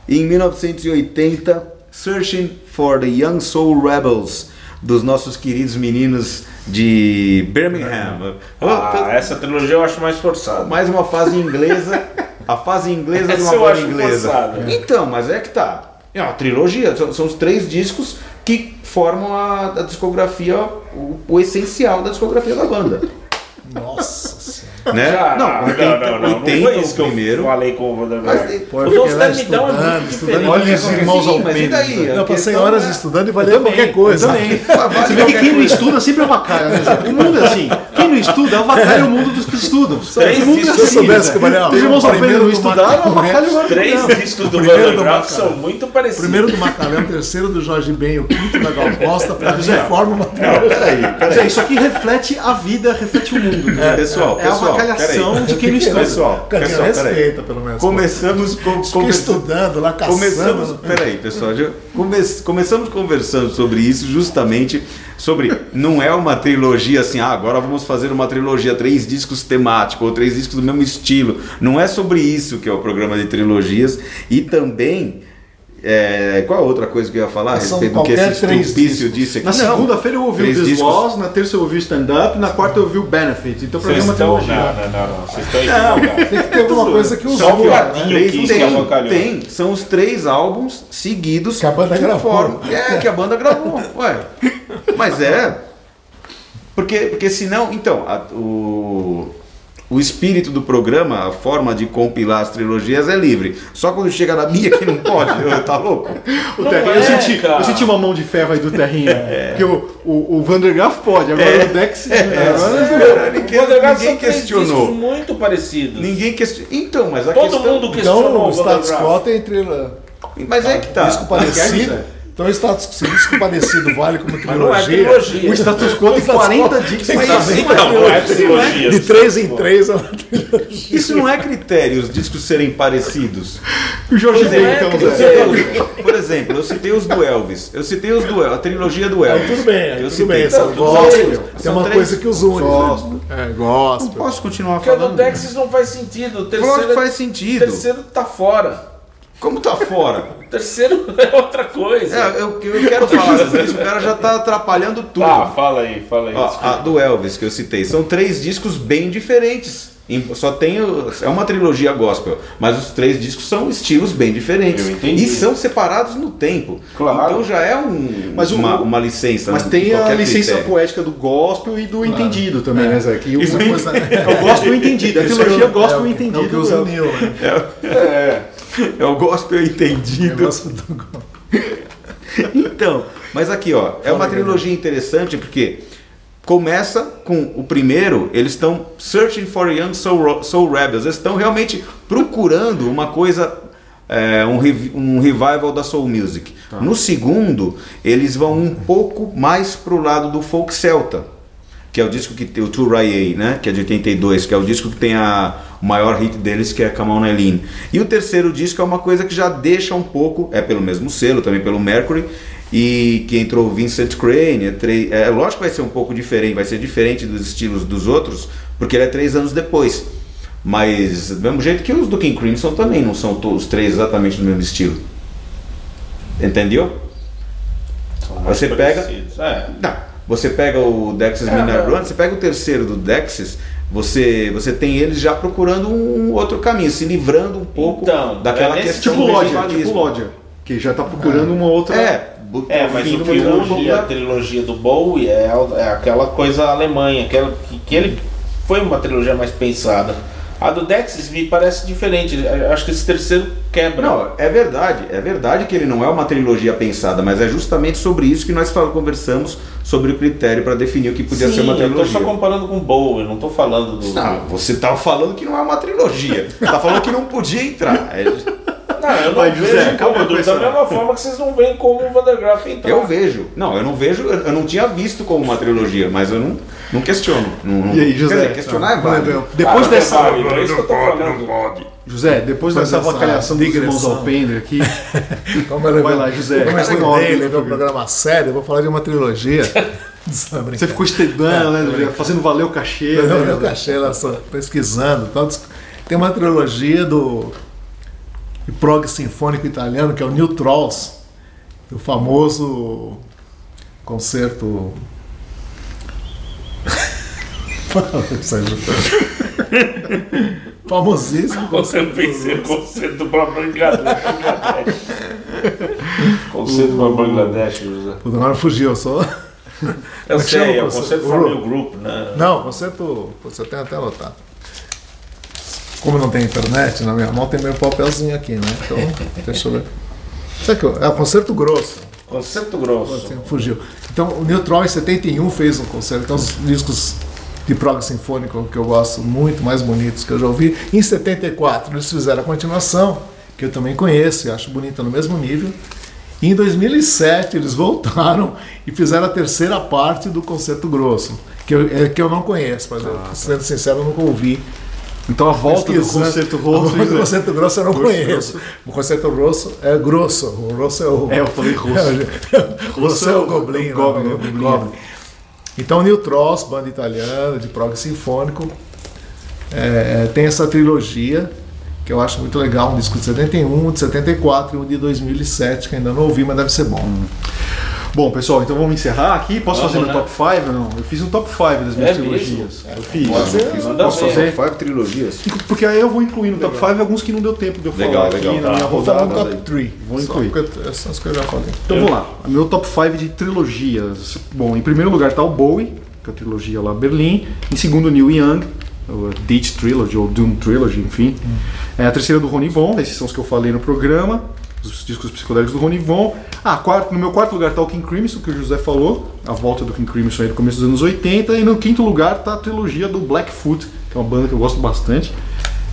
S1: Em 1980, Searching for the Young Soul Rebels, dos nossos queridos meninos de Birmingham.
S3: Ah, essa trilogia eu acho mais forçada.
S1: Mais uma fase inglesa, a fase inglesa de uma
S3: eu
S1: banda inglesa.
S3: forçada.
S1: Então, mas é que tá. É uma trilogia, são, são os três discos que formam a, a discografia, o, o essencial da discografia da banda.
S2: Nossa.
S1: Né?
S3: Ah,
S1: não, 80,
S3: não, não, não,
S1: 80
S3: não foi isso que
S1: o primeiro.
S3: eu falei com o
S1: tem-
S2: Pô,
S3: Os outros
S2: lá
S3: termidão é
S2: estudando,
S3: muito
S2: estudando. Olha
S4: esses irmãos
S1: Sim, mas e
S4: Alpendre.
S1: daí? A
S2: Não, passei horas
S1: é-
S2: estudando e vai
S4: Eu
S2: ler
S4: também,
S2: qualquer coisa.
S4: Também. Você vê que quem não estuda sempre avacalha, né? O mundo é assim. Quem não estuda, avacalha o mundo dos que estudam.
S3: Três
S4: o mundo é assim,
S2: soubesse Manuel,
S4: Os irmãos
S2: o
S4: Alpendre
S2: primeiro
S4: não estudaram, avacalha o mundo.
S3: Três discos do
S2: Macaco.
S3: são muito parecidos.
S2: Primeiro do Macalé, o terceiro do Jorge Ben, o quinto da Gal Costa, pra mim forma uma
S1: Peraí,
S4: Zé, isso aqui reflete a vida, reflete o mundo. né?
S1: pessoal,
S4: É
S1: pessoal,
S4: avacalhação de quem não estuda.
S1: Pessoal, pessoal,
S2: respeita, pelo menos.
S1: Começamos com
S2: Fiquei
S1: conversa-
S2: estudando lá, caçando.
S1: Começamos, peraí, pessoal, já come- começamos conversando sobre isso justamente sobre não é uma trilogia assim, ah, agora vamos fazer uma trilogia, três discos temáticos ou três discos do mesmo estilo. Não é sobre isso que é o programa de trilogias e também é, qual a outra coisa que eu ia falar a
S2: São
S1: respeito do que esse
S2: discos.
S1: disse aqui?
S4: Na
S1: Não,
S4: segunda-feira eu ouvi o This na terça eu ouvi o Stand Up, na quarta eu ouvi o Benefit. Então pra mim é uma trilogia.
S3: Não, não, não, não. Vocês estão equivocados.
S2: Tem que ter alguma coisa que
S3: Só um bocadinho
S2: né?
S3: Que isso
S1: tem, tem, são os três álbuns seguidos
S2: Que a banda gravou.
S1: formam- É, que a banda gravou, ué. Mas é. Porque, porque senão, então, a- o, o espírito do programa, a forma de compilar as trilogias é livre. Só quando chega na minha que não pode, tá louco?
S4: O
S3: Não
S4: Terrinha,
S3: é,
S4: eu, senti,
S3: cara.
S4: eu senti uma mão de ferro aí do Terrinha. Porque o, o, o Vandergraaf pode, agora o Dex. agora-
S1: ninguém,
S3: O Vanderbilt
S1: ninguém
S3: são três
S1: questionou.
S3: muito parecidos.
S1: Ninguém questionou. Então, mas a
S3: Todo
S1: questão.
S3: mundo questionou
S2: Então,
S3: o
S2: o status quo tem entre
S1: Mas é que tá.
S2: disco parecido. Então o status se disco parecido vale como
S3: Mas não é
S2: trilogia.
S3: trilogia.
S4: O status quo tem 40 discos, mas
S3: Então, não é trilogia.
S2: De três em três, é uma trilogia.
S1: Isso não é critério, os discos serem parecidos.
S4: o Jorge
S3: Não
S4: Zé,
S3: é
S4: então,
S1: por exemplo, eu citei os do Elvis. Eu citei os do Elvis, a trilogia do Elvis.
S2: Tudo bem,
S1: eu
S2: tudo
S1: citei.
S2: bem. São
S1: Então,
S2: gospel.
S1: são
S2: Tem uma
S1: três-
S2: coisa que os une.
S4: Gospel.
S2: né? É,
S1: Não
S2: gospel.
S1: posso continuar
S3: Porque o do
S1: falando.
S3: Dexys não faz sentido. O terceiro,
S1: que faz
S3: o
S1: sentido.
S3: terceiro tá fora.
S1: Como tá fora?
S3: O terceiro é outra coisa.
S1: É, eu, eu quero falar disso, o cara já tá atrapalhando tudo.
S3: Tá, fala aí, fala aí.
S1: Ó,
S3: desculpa.
S1: a do Elvis que eu citei, são três discos bem diferentes. Só tem. o- É uma trilogia gospel, mas os três discos são estilos bem diferentes.
S3: Eu entendi.
S1: E são separados no tempo.
S3: Claro.
S1: Então já é um,
S4: Mas o-
S1: uma, uma licença.
S4: Mas
S1: de
S4: tem a licença
S1: critério.
S4: poética do gospel e do entendido também, né, Zé? Que o,
S2: Isso é coisa-
S4: é o gospel entendido, a
S2: Isso
S4: trilogia
S2: é o-
S4: gospel
S2: é o-
S4: entendido.
S2: É o que os uniu, né?
S1: É, é o gospel entendido.
S2: Negócio do gospel.
S1: Então, mas aqui ó, é uma trilogia interessante porque começa com o primeiro, eles estão searching for young soul, soul rebels, eles estão realmente procurando uma coisa, é, um, um revival da soul music. No segundo, eles vão um pouco mais pro lado do folk celta, que é o disco que tem o To Ray né, que é de 82, que é o disco que tem a, o maior hit deles, que é Come On Eileen. E o terceiro disco é uma coisa que já deixa um pouco, é pelo mesmo selo, também pelo Mercury, e que entrou o Vincent Crane, é, tre- é lógico que vai ser um pouco diferente, vai ser diferente dos estilos dos outros, porque ele é três anos depois. Mas do mesmo jeito que os do King Crimson também não são os três exatamente do mesmo estilo. Entendeu? Você pega-.
S3: É.
S1: Não. Você pega o Dexys
S3: É, é.
S1: Run, você pega o terceiro do Dexys, você, você tem eles já procurando um outro caminho, se livrando um pouco
S3: Então,
S1: daquela
S3: é
S1: questão
S4: Tipo Lodger, tipo Lodger, que já tá procurando uma outra.
S1: É,
S3: É, mas o une a trilogia do Bowie é, é aquela coisa alemã, aquela que, que ele foi uma trilogia mais pensada. A do Dexys me parece diferente. Acho que esse terceiro quebra.
S1: Não, é verdade, é verdade que ele não é uma trilogia pensada, mas é justamente sobre isso que nós conversamos sobre o critério para definir o que podia
S3: Sim,
S1: ser uma
S3: eu tô
S1: trilogia.
S3: só comparando com o Bowie, não tô falando do.
S1: Não, você tá falando que não é uma trilogia. tá falando que não podia entrar. É-
S3: Não, eu não vejo como, da mesma forma que vocês não veem como o Vandergraaf entrar.
S1: Eu vejo. Não, eu não vejo, eu não tinha visto como uma trilogia, mas eu não, não questiono. Não, não-
S4: E aí, José?
S1: Quer dizer, questionar é válido.
S4: Depois
S3: Ah,
S4: dessa.
S3: válido, é isso que eu tô falando.
S4: José, depois
S2: Depois
S4: dessa avacalhação dos irmãos. Alpendre aqui.
S2: Como eu
S4: Vai lá, José.
S2: Como eu levei um programa sério, eu vou falar de uma trilogia.
S4: Você ficou estudando, né? Fazendo valer o cachê. Né?
S2: meu cachê lá só, pesquisando. Tem uma trilogia do de prog sinfônico italiano que é o New Trolls, o famoso concerto. Sérgio. Famosíssimo
S3: Você
S2: concerto.
S3: pensei conceito para Bangladesh. conceito para Bangladesh, José.
S2: Puta, Agora fugiu, eu sou.
S3: Eu
S2: Como
S3: sei, é
S2: o
S3: o conceito
S2: conceito?
S3: Family Group, né?
S2: Não, concerto. Você tem até anotado. Como não tem internet, na minha mão tem meu papelzinho aqui, né? Então, deixa eu ver. Sabe que é o concerto grosso.
S3: Conceito grosso.
S2: Assim, fugiu. Então, o Neutron em 71 fez um concerto. Então, os discos de prog sinfônico que eu gosto muito, mais bonitos que eu já ouvi. Em 74, eles fizeram a continuação, que eu também conheço e acho bonita no mesmo nível. E em 2007, eles voltaram e fizeram a terceira parte do Concerto Grosso, que eu, é, que eu não conheço, mas eu, sendo sincero, eu nunca ouvi.
S4: Então a volta do concerto
S2: A
S4: rosso.
S2: volta do
S4: José.
S2: Concerto Grosso eu não conheço. O Concerto Grosso é grosso. O grosso é o.
S4: É, eu falei rosso.
S2: Você é o Goblin,
S4: o Goblin,
S2: né?
S4: o Goblin.
S2: Goblin. Então, Neil Tross, banda italiana de prog sinfônico, é, tem essa trilogia que eu acho muito legal, um disco de 71, de 74 e um de 2007, que ainda não ouvi, mas deve ser bom.
S4: Bom, pessoal, então vamos encerrar aqui. Posso
S3: Vamos,
S4: fazer
S3: né?
S4: meu top 5? Não, eu fiz um top 5 das minhas
S3: É
S4: trilogias.
S3: mesmo?
S4: Eu fiz.
S3: Pode ser,
S4: Fiz.
S3: manda
S4: Posso fazer?
S1: Five trilogias.
S4: Porque aí eu vou incluir no top 5 alguns que não deu tempo de eu
S1: Legal,
S4: falar
S1: legal.
S4: aqui na
S1: Tá.
S4: minha
S2: Vou falar
S4: rodada.
S2: um top 3.
S4: Vou incluir.
S2: Essas que eu já falei.
S4: Então vamos lá. Meu top 5 de trilogias. Bom, em primeiro lugar tá o Bowie, que é a trilogia lá Berlim. Em segundo, Neil Young, o Ditch Trilogy ou Doom Trilogy, enfim. É a terceira do Ronnie Von, esses são os que eu falei no programa. Os discos psicodélicos do Ronnie Von. Ah, quarto, no meu quarto lugar tá o King Crimson, que o José falou. A volta do King Crimson aí no começo dos anos 80. E no quinto lugar tá a trilogia do Blackfoot, que é uma banda que eu gosto bastante.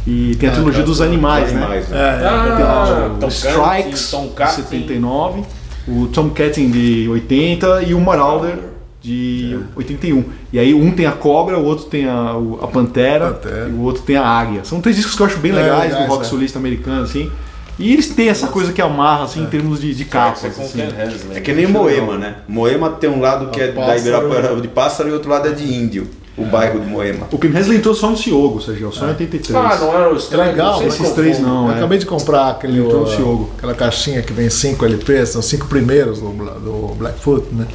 S4: E tem a trilogia dos animais, né?
S1: Animais, né?
S2: É,
S3: Ah,
S4: Tem lá
S3: Tom
S4: o Strikes, de
S3: Cruise.
S4: 79. o Tom Ketting de 80 e o Marauder de 81. E aí um tem a cobra, o outro tem a, a pantera,
S2: Pantera.
S4: e o outro tem a águia. São três discos que eu acho bem
S2: É,
S4: legais,
S2: legais,
S4: do rock
S2: é.
S4: sulista americano, assim. E eles têm essa coisa que amarra, assim, em termos de, de capas.
S3: É com
S4: assim.
S3: Hensley.
S1: É que nem Moema, né? Moema tem um lado que é da. Ibirapuera de pássaro e outro lado é de índio. O bairro de Moema.
S4: O Ken Hensley entrou só no Ciogo, Sérgio, só em 83.
S3: Ah, não era o
S2: É
S3: estranho?
S2: legal,
S3: Sempre
S2: esses
S4: três não, é.
S2: acabei de comprar aquele, uh,
S4: Ciogo.
S2: aquela caixinha que vem 5 LPs, são cinco primeiros do, do Blackfoot, né?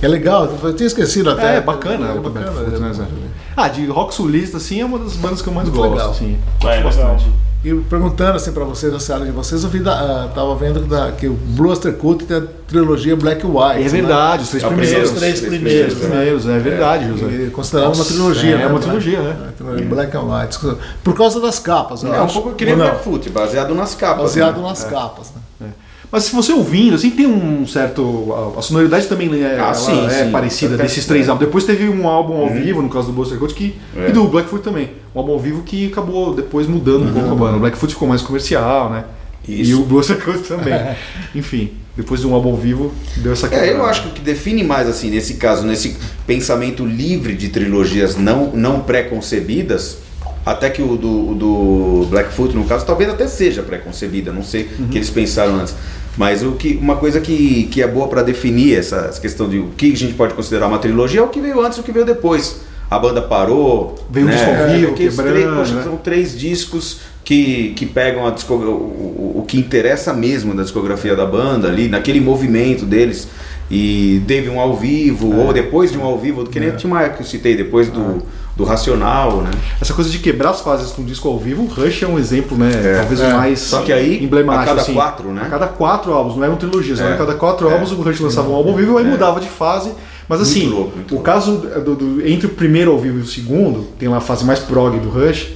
S2: É legal, eu tinha esquecido até.
S4: É, bacana,
S2: É bacana.
S4: Blackfoot,
S2: é
S4: né? Ah, de rock sulista, assim, é uma das bandas que eu mais gosto,
S2: legal.
S4: assim.
S3: É,
S4: Gosto
S3: legal.
S2: E perguntando assim pra vocês, na área de vocês, eu vi da, tava vendo da, que o Blue Oyster Cult tem a trilogia Black and White.
S4: É verdade, os três
S1: É
S4: primeiros.
S1: primeiro,
S2: Os três primeiros.
S4: Os primeiros, é verdade, José.
S2: Né? E considerado uma trilogia,
S4: é,
S2: né?
S4: É uma trilogia, né?
S2: É, trilogia Black and White. Por causa das capas, eu
S1: É um pouco que nem? Blackfoot, baseado nas capas.
S2: Baseado
S1: né?
S2: nas capas, né?
S4: Mas se você ouvindo, assim, tem um certo. A, a sonoridade também é,
S1: Ah,
S4: ela
S1: sim,
S4: é
S1: sim.
S4: parecida desses três
S1: é.
S4: álbuns. Depois teve um álbum ao vivo, no caso do Buster Cult, que,
S1: É.
S4: e do Blackfoot também. Um álbum ao vivo que acabou depois mudando um pouco a banda. O Blackfoot ficou mais comercial, né?
S1: Isso.
S4: E o Buster Cult também. Enfim, depois de um álbum ao vivo, deu essa
S1: É,
S4: quebrada.
S1: eu acho que o que define mais, assim, nesse caso, nesse pensamento livre de trilogias não, não pré-concebidas, até que o do, do Blackfoot, no caso, talvez até seja pré-concebida, não sei o que eles pensaram antes. Mas o que, uma coisa que, que é boa para definir essa, essa questão de o que a gente pode considerar uma trilogia é o que veio antes e o que veio depois. A banda parou.
S4: Veio um disco ao
S1: É,
S4: vivo, quebrando,
S1: três, poxa,
S4: né?
S1: São três discos que, que pegam a discogra- o, o, o que interessa mesmo da discografia da banda ali, naquele movimento deles. E teve um ao vivo,
S4: É.
S1: ou depois de um ao vivo, que nem tinha uma que eu citei, depois do, do Racional, né?
S4: Essa coisa de quebrar as fases com disco ao vivo, o Rush é um exemplo, né? Talvez
S2: É.
S4: o mais
S1: Só que aí,
S4: emblemático.
S1: a cada
S4: assim.
S1: quatro, né?
S4: A cada quatro álbuns, não eram trilogias,
S1: É.
S4: a cada quatro
S1: É.
S4: álbuns o Rush lançava um álbum ao vivo e aí mudava de fase. Mas
S1: Muito
S4: assim,
S1: louco, muito
S4: o
S1: louco.
S4: caso do, do- entre o primeiro ao vivo e o segundo, tem lá a fase mais prog do Rush.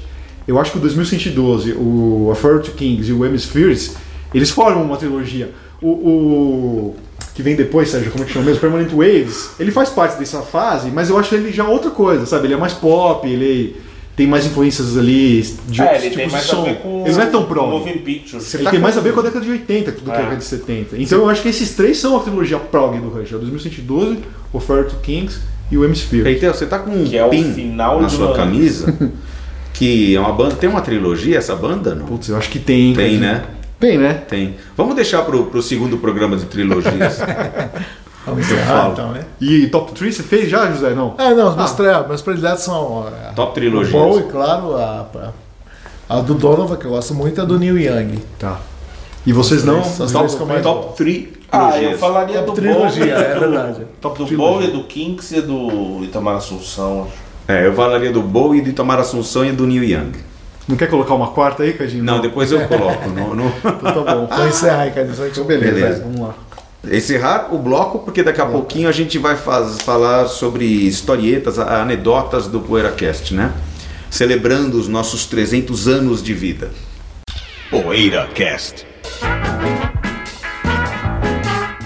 S4: Eu acho que o 2112, o A Fire to Kings e o Hemispheres, eles formam uma trilogia. O, o- que vem depois, Sérgio, como é que chama mesmo? Permanent Waves, ele faz parte dessa fase, mas eu acho ele já outra coisa, sabe? Ele é mais pop, ele tem mais influências ali de
S3: É,
S4: outros
S3: ele tem mais
S4: de
S3: a
S4: som.
S3: ver com
S4: Ele não é tão prog.
S3: Moving Pictures.
S4: Ele
S1: tá
S4: tem
S1: com-
S4: mais a ver com a década de 80 do que a
S3: É.
S4: década de 70. Então eu acho que esses três são a trilogia prog do Rush. É o 2112, o Fire to Kings e o Hemisphere.
S1: Então, você tá com um
S3: Que é o
S1: pin
S3: final
S1: na
S3: de
S1: sua
S3: uma-
S1: camisa, que é uma banda. Tem uma trilogia essa banda? Não?
S4: Putz, eu acho que tem.
S1: Tem, né?
S4: Tem, né?
S1: Tem. Vamos deixar pro, pro segundo programa de trilogias.
S2: Vamos
S1: Eu
S2: encerrar
S1: falo.
S2: então, né?
S4: E top 3 você fez já, José? Não?
S2: É, não, os meus, tre- meus prediletos são é,
S1: Top
S2: o
S1: trilogias.
S2: Bowie, claro, a, a, a do Donovan, que eu gosto muito, é a do Neil Young.
S4: Tá. E vocês não?
S2: Essas
S1: Top,
S2: três mais
S1: top
S2: gosto.
S1: 3
S3: Ah, eu falaria do
S2: Trilogia, é
S3: do-
S2: verdade.
S4: Top
S3: Do
S4: trilogia.
S3: Bowie, do Kinks e do Itamar Assunção.
S1: É, eu falaria do Bowie, de Tomar Assunção e do Neil Young.
S4: Não quer colocar uma quarta aí, Cadinho?
S1: Não, depois eu coloco. no, no-
S4: Então tá bom.
S2: Então encerra aí, eu
S4: Beleza,
S1: Beleza.
S4: vamos lá.
S1: Encerrar o bloco, porque daqui a pouquinho a gente vai faz- falar sobre historietas, anedotas do PoeiraCast, né? Celebrando os nossos 300 anos de vida.
S6: PoeiraCast.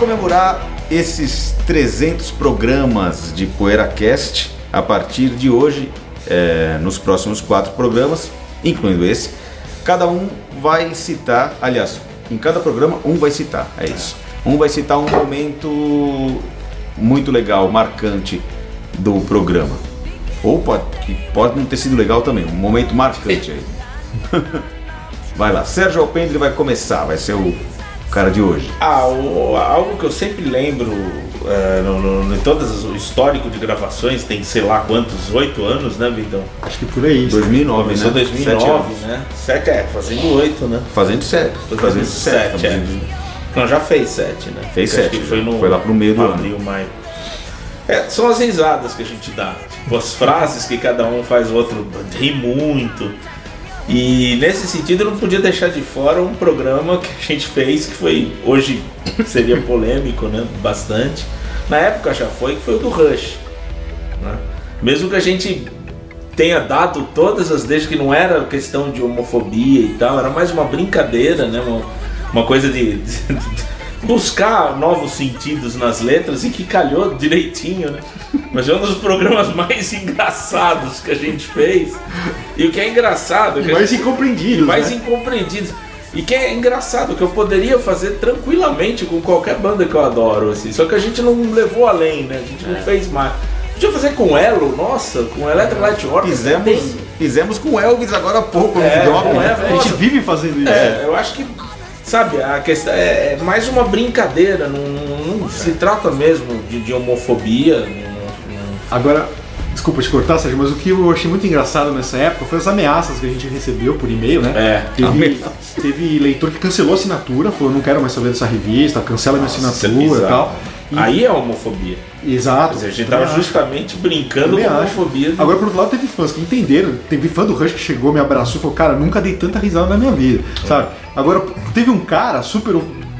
S1: Comemorar esses 300 programas de PoeiraCast, a partir de hoje, é, nos próximos quatro programas, incluindo esse, cada um vai citar, aliás, em cada programa um vai citar, é isso. Um vai citar um momento muito legal, marcante do programa. Ou pode, pode não ter sido legal também, um momento marcante aí. Vai lá, Sérgio Alpendre vai começar, vai ser o cara de hoje.
S3: Ah, o- algo que eu sempre lembro é, no, no- em todas as- o histórico de gravações, tem sei lá quantos, oito anos, né, Vitão?
S4: Acho que por aí.
S1: 2009,
S3: Começou
S1: né?
S3: em 2009,
S1: Sete anos.
S3: né? Sete, é, fazendo oito, né?
S1: Fazendo sete. Fazendo
S3: fazendo
S1: sete.
S3: sete, é. Não, já fez sete, né?
S1: Fez
S3: Acho
S1: sete,
S3: que foi, no,
S1: Foi lá pro meio do ano.
S3: abril, maio. É, são as risadas que a gente dá. Tipo, as frases que cada um faz, o outro ri muito. E nesse sentido eu não podia deixar de fora um programa que a gente fez que foi hoje seria polêmico, né? Bastante. Na época já foi, que foi o do Rush. né? Mesmo que a gente tenha dado todas as deixas que não era questão de homofobia e tal, era mais uma brincadeira, né? Uma, uma coisa de, de buscar novos sentidos nas letras e que calhou direitinho, né? Mas é um dos programas mais engraçados que a gente fez. E o que é engraçado, é que
S4: Mais
S3: gente-
S4: incompreendidos,
S3: mais
S4: né?
S3: incompreendidos. E que é engraçado, que eu poderia fazer tranquilamente com qualquer banda que eu adoro, assim. Só que a gente não levou além, né? A gente não fez mais. Podia fazer com Elo, nossa, com Electric Light Orchestra.
S1: Fizemos,
S3: tem-
S1: fizemos com Elvis agora há pouco no
S3: É,
S1: né?
S3: Elvis.
S4: A gente vive fazendo isso.
S3: É, eu acho que, sabe, a questão é, é mais uma brincadeira, não, não se trata mesmo de, de homofobia. não-
S4: Agora, desculpa te cortar, Sérgio, mas o que eu achei muito engraçado nessa época foi as ameaças que a gente recebeu por e-mail, né?
S3: É,
S4: Teve, teve leitor que cancelou a assinatura, falou, não quero mais saber dessa revista, cancela minha
S3: Isso é
S4: assinatura e tal. E-
S3: Aí é homofobia.
S4: Exato.
S3: Dizer, a gente
S4: também
S3: tava
S4: acho.
S3: justamente brincando com a homofobia. do-
S4: Agora, por outro lado, teve fãs que entenderam. Teve fã do Rush que chegou, me abraçou e falou: Cara, nunca dei tanta risada na minha vida, sabe? Agora, teve um cara super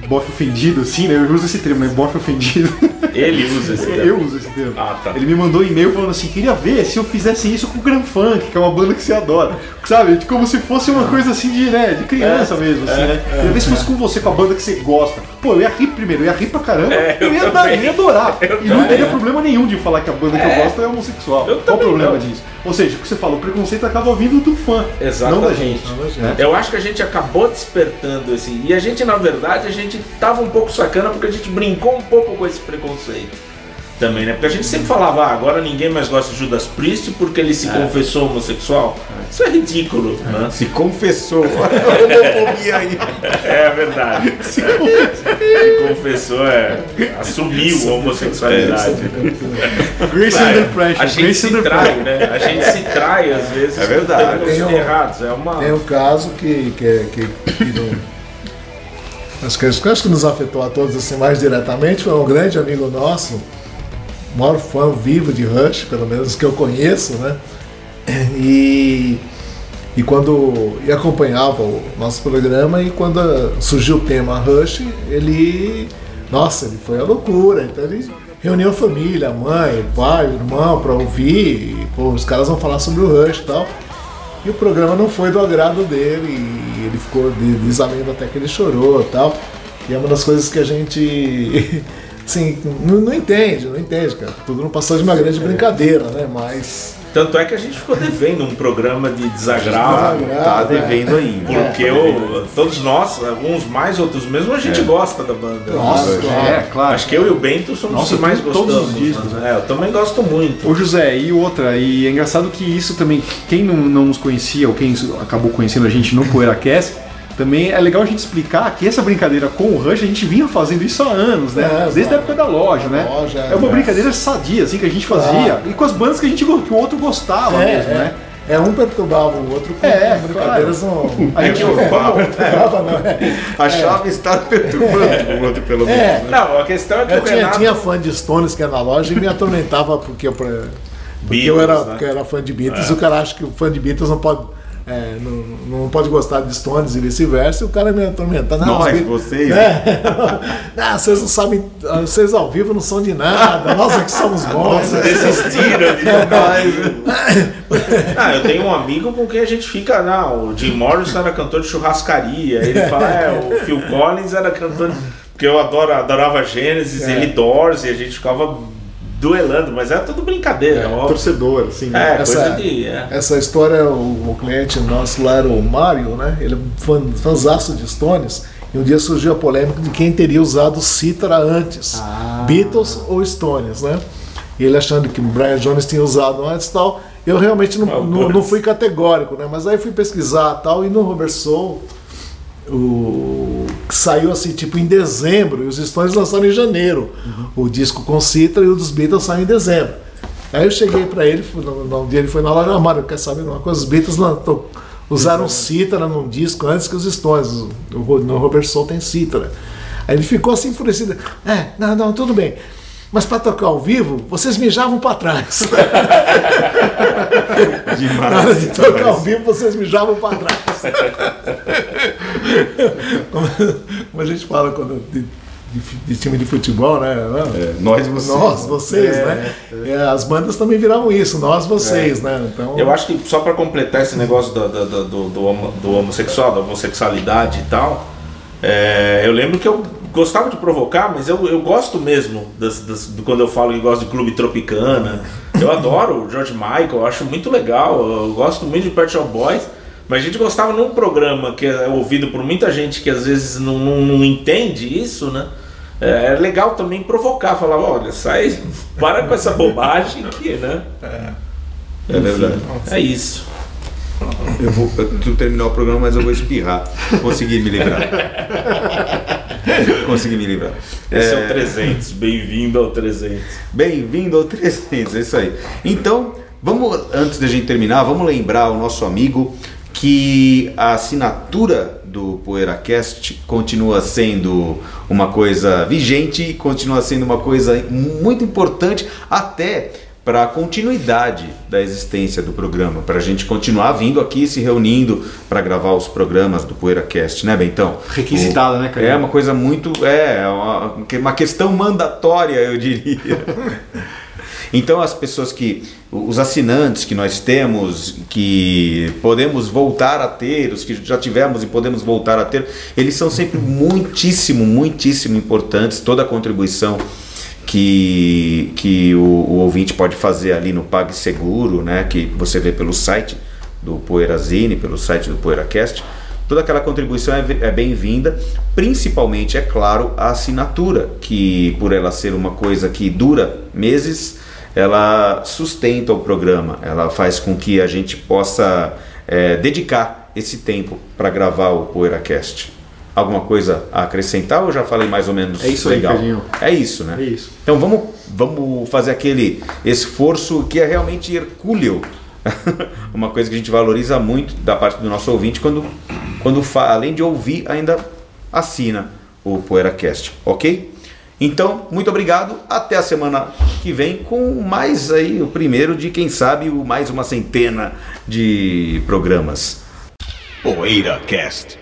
S4: bofe ofendido, assim, né? Eu uso esse termo, né? Bofe ofendido.
S3: Ele usa esse
S4: Eu uso esse termo.
S3: Ah, tá.
S4: Ele me mandou um e-mail falando assim: Queria ver se eu fizesse isso com o Grand Funk, que é uma banda que você adora. Sabe? Como se fosse uma coisa assim de, né? De criança mesmo, assim, né? Queria ver se fosse com você, com a banda que você gosta. Pô, eu ia rir primeiro, eu ia rir pra caramba.
S3: É, eu
S4: eu, ia dar, eu ia adorar.
S3: Eu
S4: e não teria problema nenhum de falar que a banda que eu gosto é homossexual.
S3: Eu
S4: Qual o problema
S3: não.
S4: disso? Ou seja, o que você falou, o preconceito acaba vindo do fã,
S3: Exatamente.
S4: não da gente.
S2: Não da gente.
S4: né?
S3: Eu acho que a gente acabou despertando assim. E a gente, na verdade, a gente tava um pouco sacana porque a gente brincou um pouco com esse preconceito. Também, né? Porque a gente sempre falava, ah, agora ninguém mais gosta de Judas Priest porque ele se confessou homossexual. Isso é ridículo, né?
S1: Se confessou. Homofobia aí.
S3: É verdade. Se confessou, é. Assumiu a homossexualidade.
S4: Grace
S3: É,
S4: under pressure.
S3: a gente
S4: Grace
S3: se trai, né? A gente se trai às vezes.
S1: É verdade.
S2: Tem um-
S3: errados. É uma.
S2: Tem um caso que, que, é- que, que não- acho, que, acho que nos afetou a todos assim mais diretamente. Foi um grande amigo nosso, maior fã vivo de Rush, pelo menos que eu conheço, né? E, e quando e acompanhava o nosso programa e quando surgiu o tema Rush, ele nossa, ele foi a loucura. Então ele reuniu a família, mãe, pai, irmão para ouvir. E, pô, os caras vão falar sobre o Rush e tal. E o programa não foi do agrado dele e ele ficou de- desamendo até que ele chorou e tal. E é uma das coisas que a gente assim, não, não entende, não entende, cara. Tudo não passou de uma grande brincadeira, né? Mas.
S3: Tanto é que a gente ficou devendo um programa de desagravo.
S1: Tá devendo ainda.
S3: Porque o- todos nós, alguns mais, outros mesmo, a gente gosta da banda.
S2: Nossa,
S4: É, claro.
S3: Acho que eu e o Bento somos
S4: Nossa,
S3: os que mais
S4: eu tenho todos
S3: gostamos.
S4: os discos,
S3: né? É, eu também gosto muito.
S4: Ô José, e outra, e é engraçado que isso também, quem não, não nos conhecia, ou quem acabou conhecendo a gente no PoeiraCast, também é legal a gente explicar que essa brincadeira com o Rush a gente vinha fazendo isso há anos, né?
S2: É,
S4: Desde a época da loja, né?
S2: Loja,
S4: é uma
S2: é.
S4: brincadeira sadia, assim, que a gente fazia, e com as bandas que a gente que o outro gostava
S2: É,
S4: mesmo,
S2: é.
S4: né?
S2: É um perturbava o outro com
S4: É,
S2: brincadeiras não.
S4: A gente,
S2: perturbava, não é?
S1: Achava estar perturbando o outro, pelo menos.
S2: É,
S3: Não, a questão é que
S2: eu
S3: o
S2: tinha,
S3: Renato...
S2: tinha fã de Stones que era na loja e me atormentava porque eu, porque eu
S3: Beatles,
S2: era,
S3: né?
S2: porque eu era fã de Beatles e o cara acha que o fã de Beatles não pode, é, não, não pode gostar de Stones e vice-versa, e o cara me atormenta. Não,
S1: Nós,
S2: Beatles-
S1: vocês.
S2: É. não, vocês não sabem, vocês ao vivo não são de nada, nós é que somos bons.
S3: Desistiram de Ah, eu tenho um amigo com quem a gente fica, não, o Jim Morrison era cantor de churrascaria, ele fala, é, o Phil Collins era cantor, de... porque eu adoro, adorava Genesis,
S2: É.
S3: ele Doors, e a gente ficava duelando, mas era tudo brincadeira, óbvio.
S4: torcedor, assim, né?
S3: É,
S2: Essa-
S3: coisa de... é.
S2: Essa história, o, o cliente nosso lá era o Mário, né? Ele é fã, fãzaço de Stones. E um dia surgiu a polêmica de quem teria usado cítara antes, Beatles ou Stones, né? E ele achando que o Brian Jones tinha usado antes e tal. Eu realmente não,
S3: Ah,
S2: não, não fui categórico, né? Mas aí fui pesquisar tal, e no Robert Soul, o que saiu assim, tipo em dezembro, e os Stones lançaram em janeiro o disco com cítara e o dos Beatles saiu em dezembro. Aí eu cheguei pra ele, no dia ele foi na loja, Mário, quer saber uma coisa? Os Beatles lan- to- usaram cítara num disco antes que os Stones, o, no Robert Soul tem cítara. Aí ele ficou assim enfurecido. É, não, não, tudo bem. Mas para tocar ao vivo, vocês mijavam para trás.
S1: Demais.
S2: Na hora de tocar ao vivo, vocês mijavam para trás. como, a gente fala quando de, de, de time de futebol, né?
S1: É, nós, vocês.
S2: Nós, vocês, né? É, as bandas também viravam isso, nós, vocês, né? Então,
S3: Eu acho que só pra completar esse negócio do, do, do, do- do homo- do homossexual, da homossexualidade e tal, é, eu lembro que eu gostava de provocar, mas eu, eu gosto mesmo das, das- do, quando eu falo que gosto de Clube Tropicana. Eu adoro o George Michael, eu acho muito legal, eu gosto muito de Pet Shop Boys. Mas a gente gostava num programa que é ouvido por muita gente que às vezes não, não, não entende isso, né? É legal também provocar, falar, olha, sai, para com essa bobagem aqui, né?
S1: É verdade.
S3: É isso.
S1: Eu vou eu terminar o programa, mas eu vou espirrar. Consegui me livrar. Consegui me livrar.
S3: Esse é, o 300, bem-vindo ao 300.
S1: Bem-vindo ao 300, é isso aí. Então, vamos, antes da gente terminar, vamos lembrar o nosso amigo que a assinatura do PoeiraCast continua sendo uma coisa vigente e continua sendo uma coisa muito importante até para a continuidade da existência do programa, para a gente continuar vindo aqui se reunindo para gravar os programas do PoeiraCast, né, Bentão?
S4: Requisitada, né, Caio?
S1: É uma coisa muito. É, uma, uma questão mandatória, eu diria. Então, as pessoas que. Os assinantes que nós temos, que podemos voltar a ter, os que já tivemos e podemos voltar a ter, eles são sempre muitíssimo, muitíssimo importantes. Toda a contribuição que, que o, o ouvinte pode fazer ali no PagSeguro, né, que você vê pelo site do Poeirazine, pelo site do PoeiraCast, toda aquela contribuição é, é bem-vinda, principalmente, é claro, a assinatura, que por ela ser uma coisa que dura meses, ela sustenta o programa, ela faz com que a gente possa é, dedicar esse tempo para gravar o PoeiraCast. Alguma coisa a acrescentar ou já falei mais ou menos
S4: É isso aí,
S1: legal?
S4: Cadinho.
S1: é isso, né?
S4: É isso.
S1: Então vamos, vamos fazer aquele esforço que é realmente hercúleo. Uma coisa que a gente valoriza muito da parte do nosso ouvinte quando, quando além de ouvir, ainda assina o PoeiraCast, ok? Então, muito obrigado. Até a semana que vem com mais aí, o primeiro de, quem sabe, o mais uma centena de programas.
S6: PoeiraCast.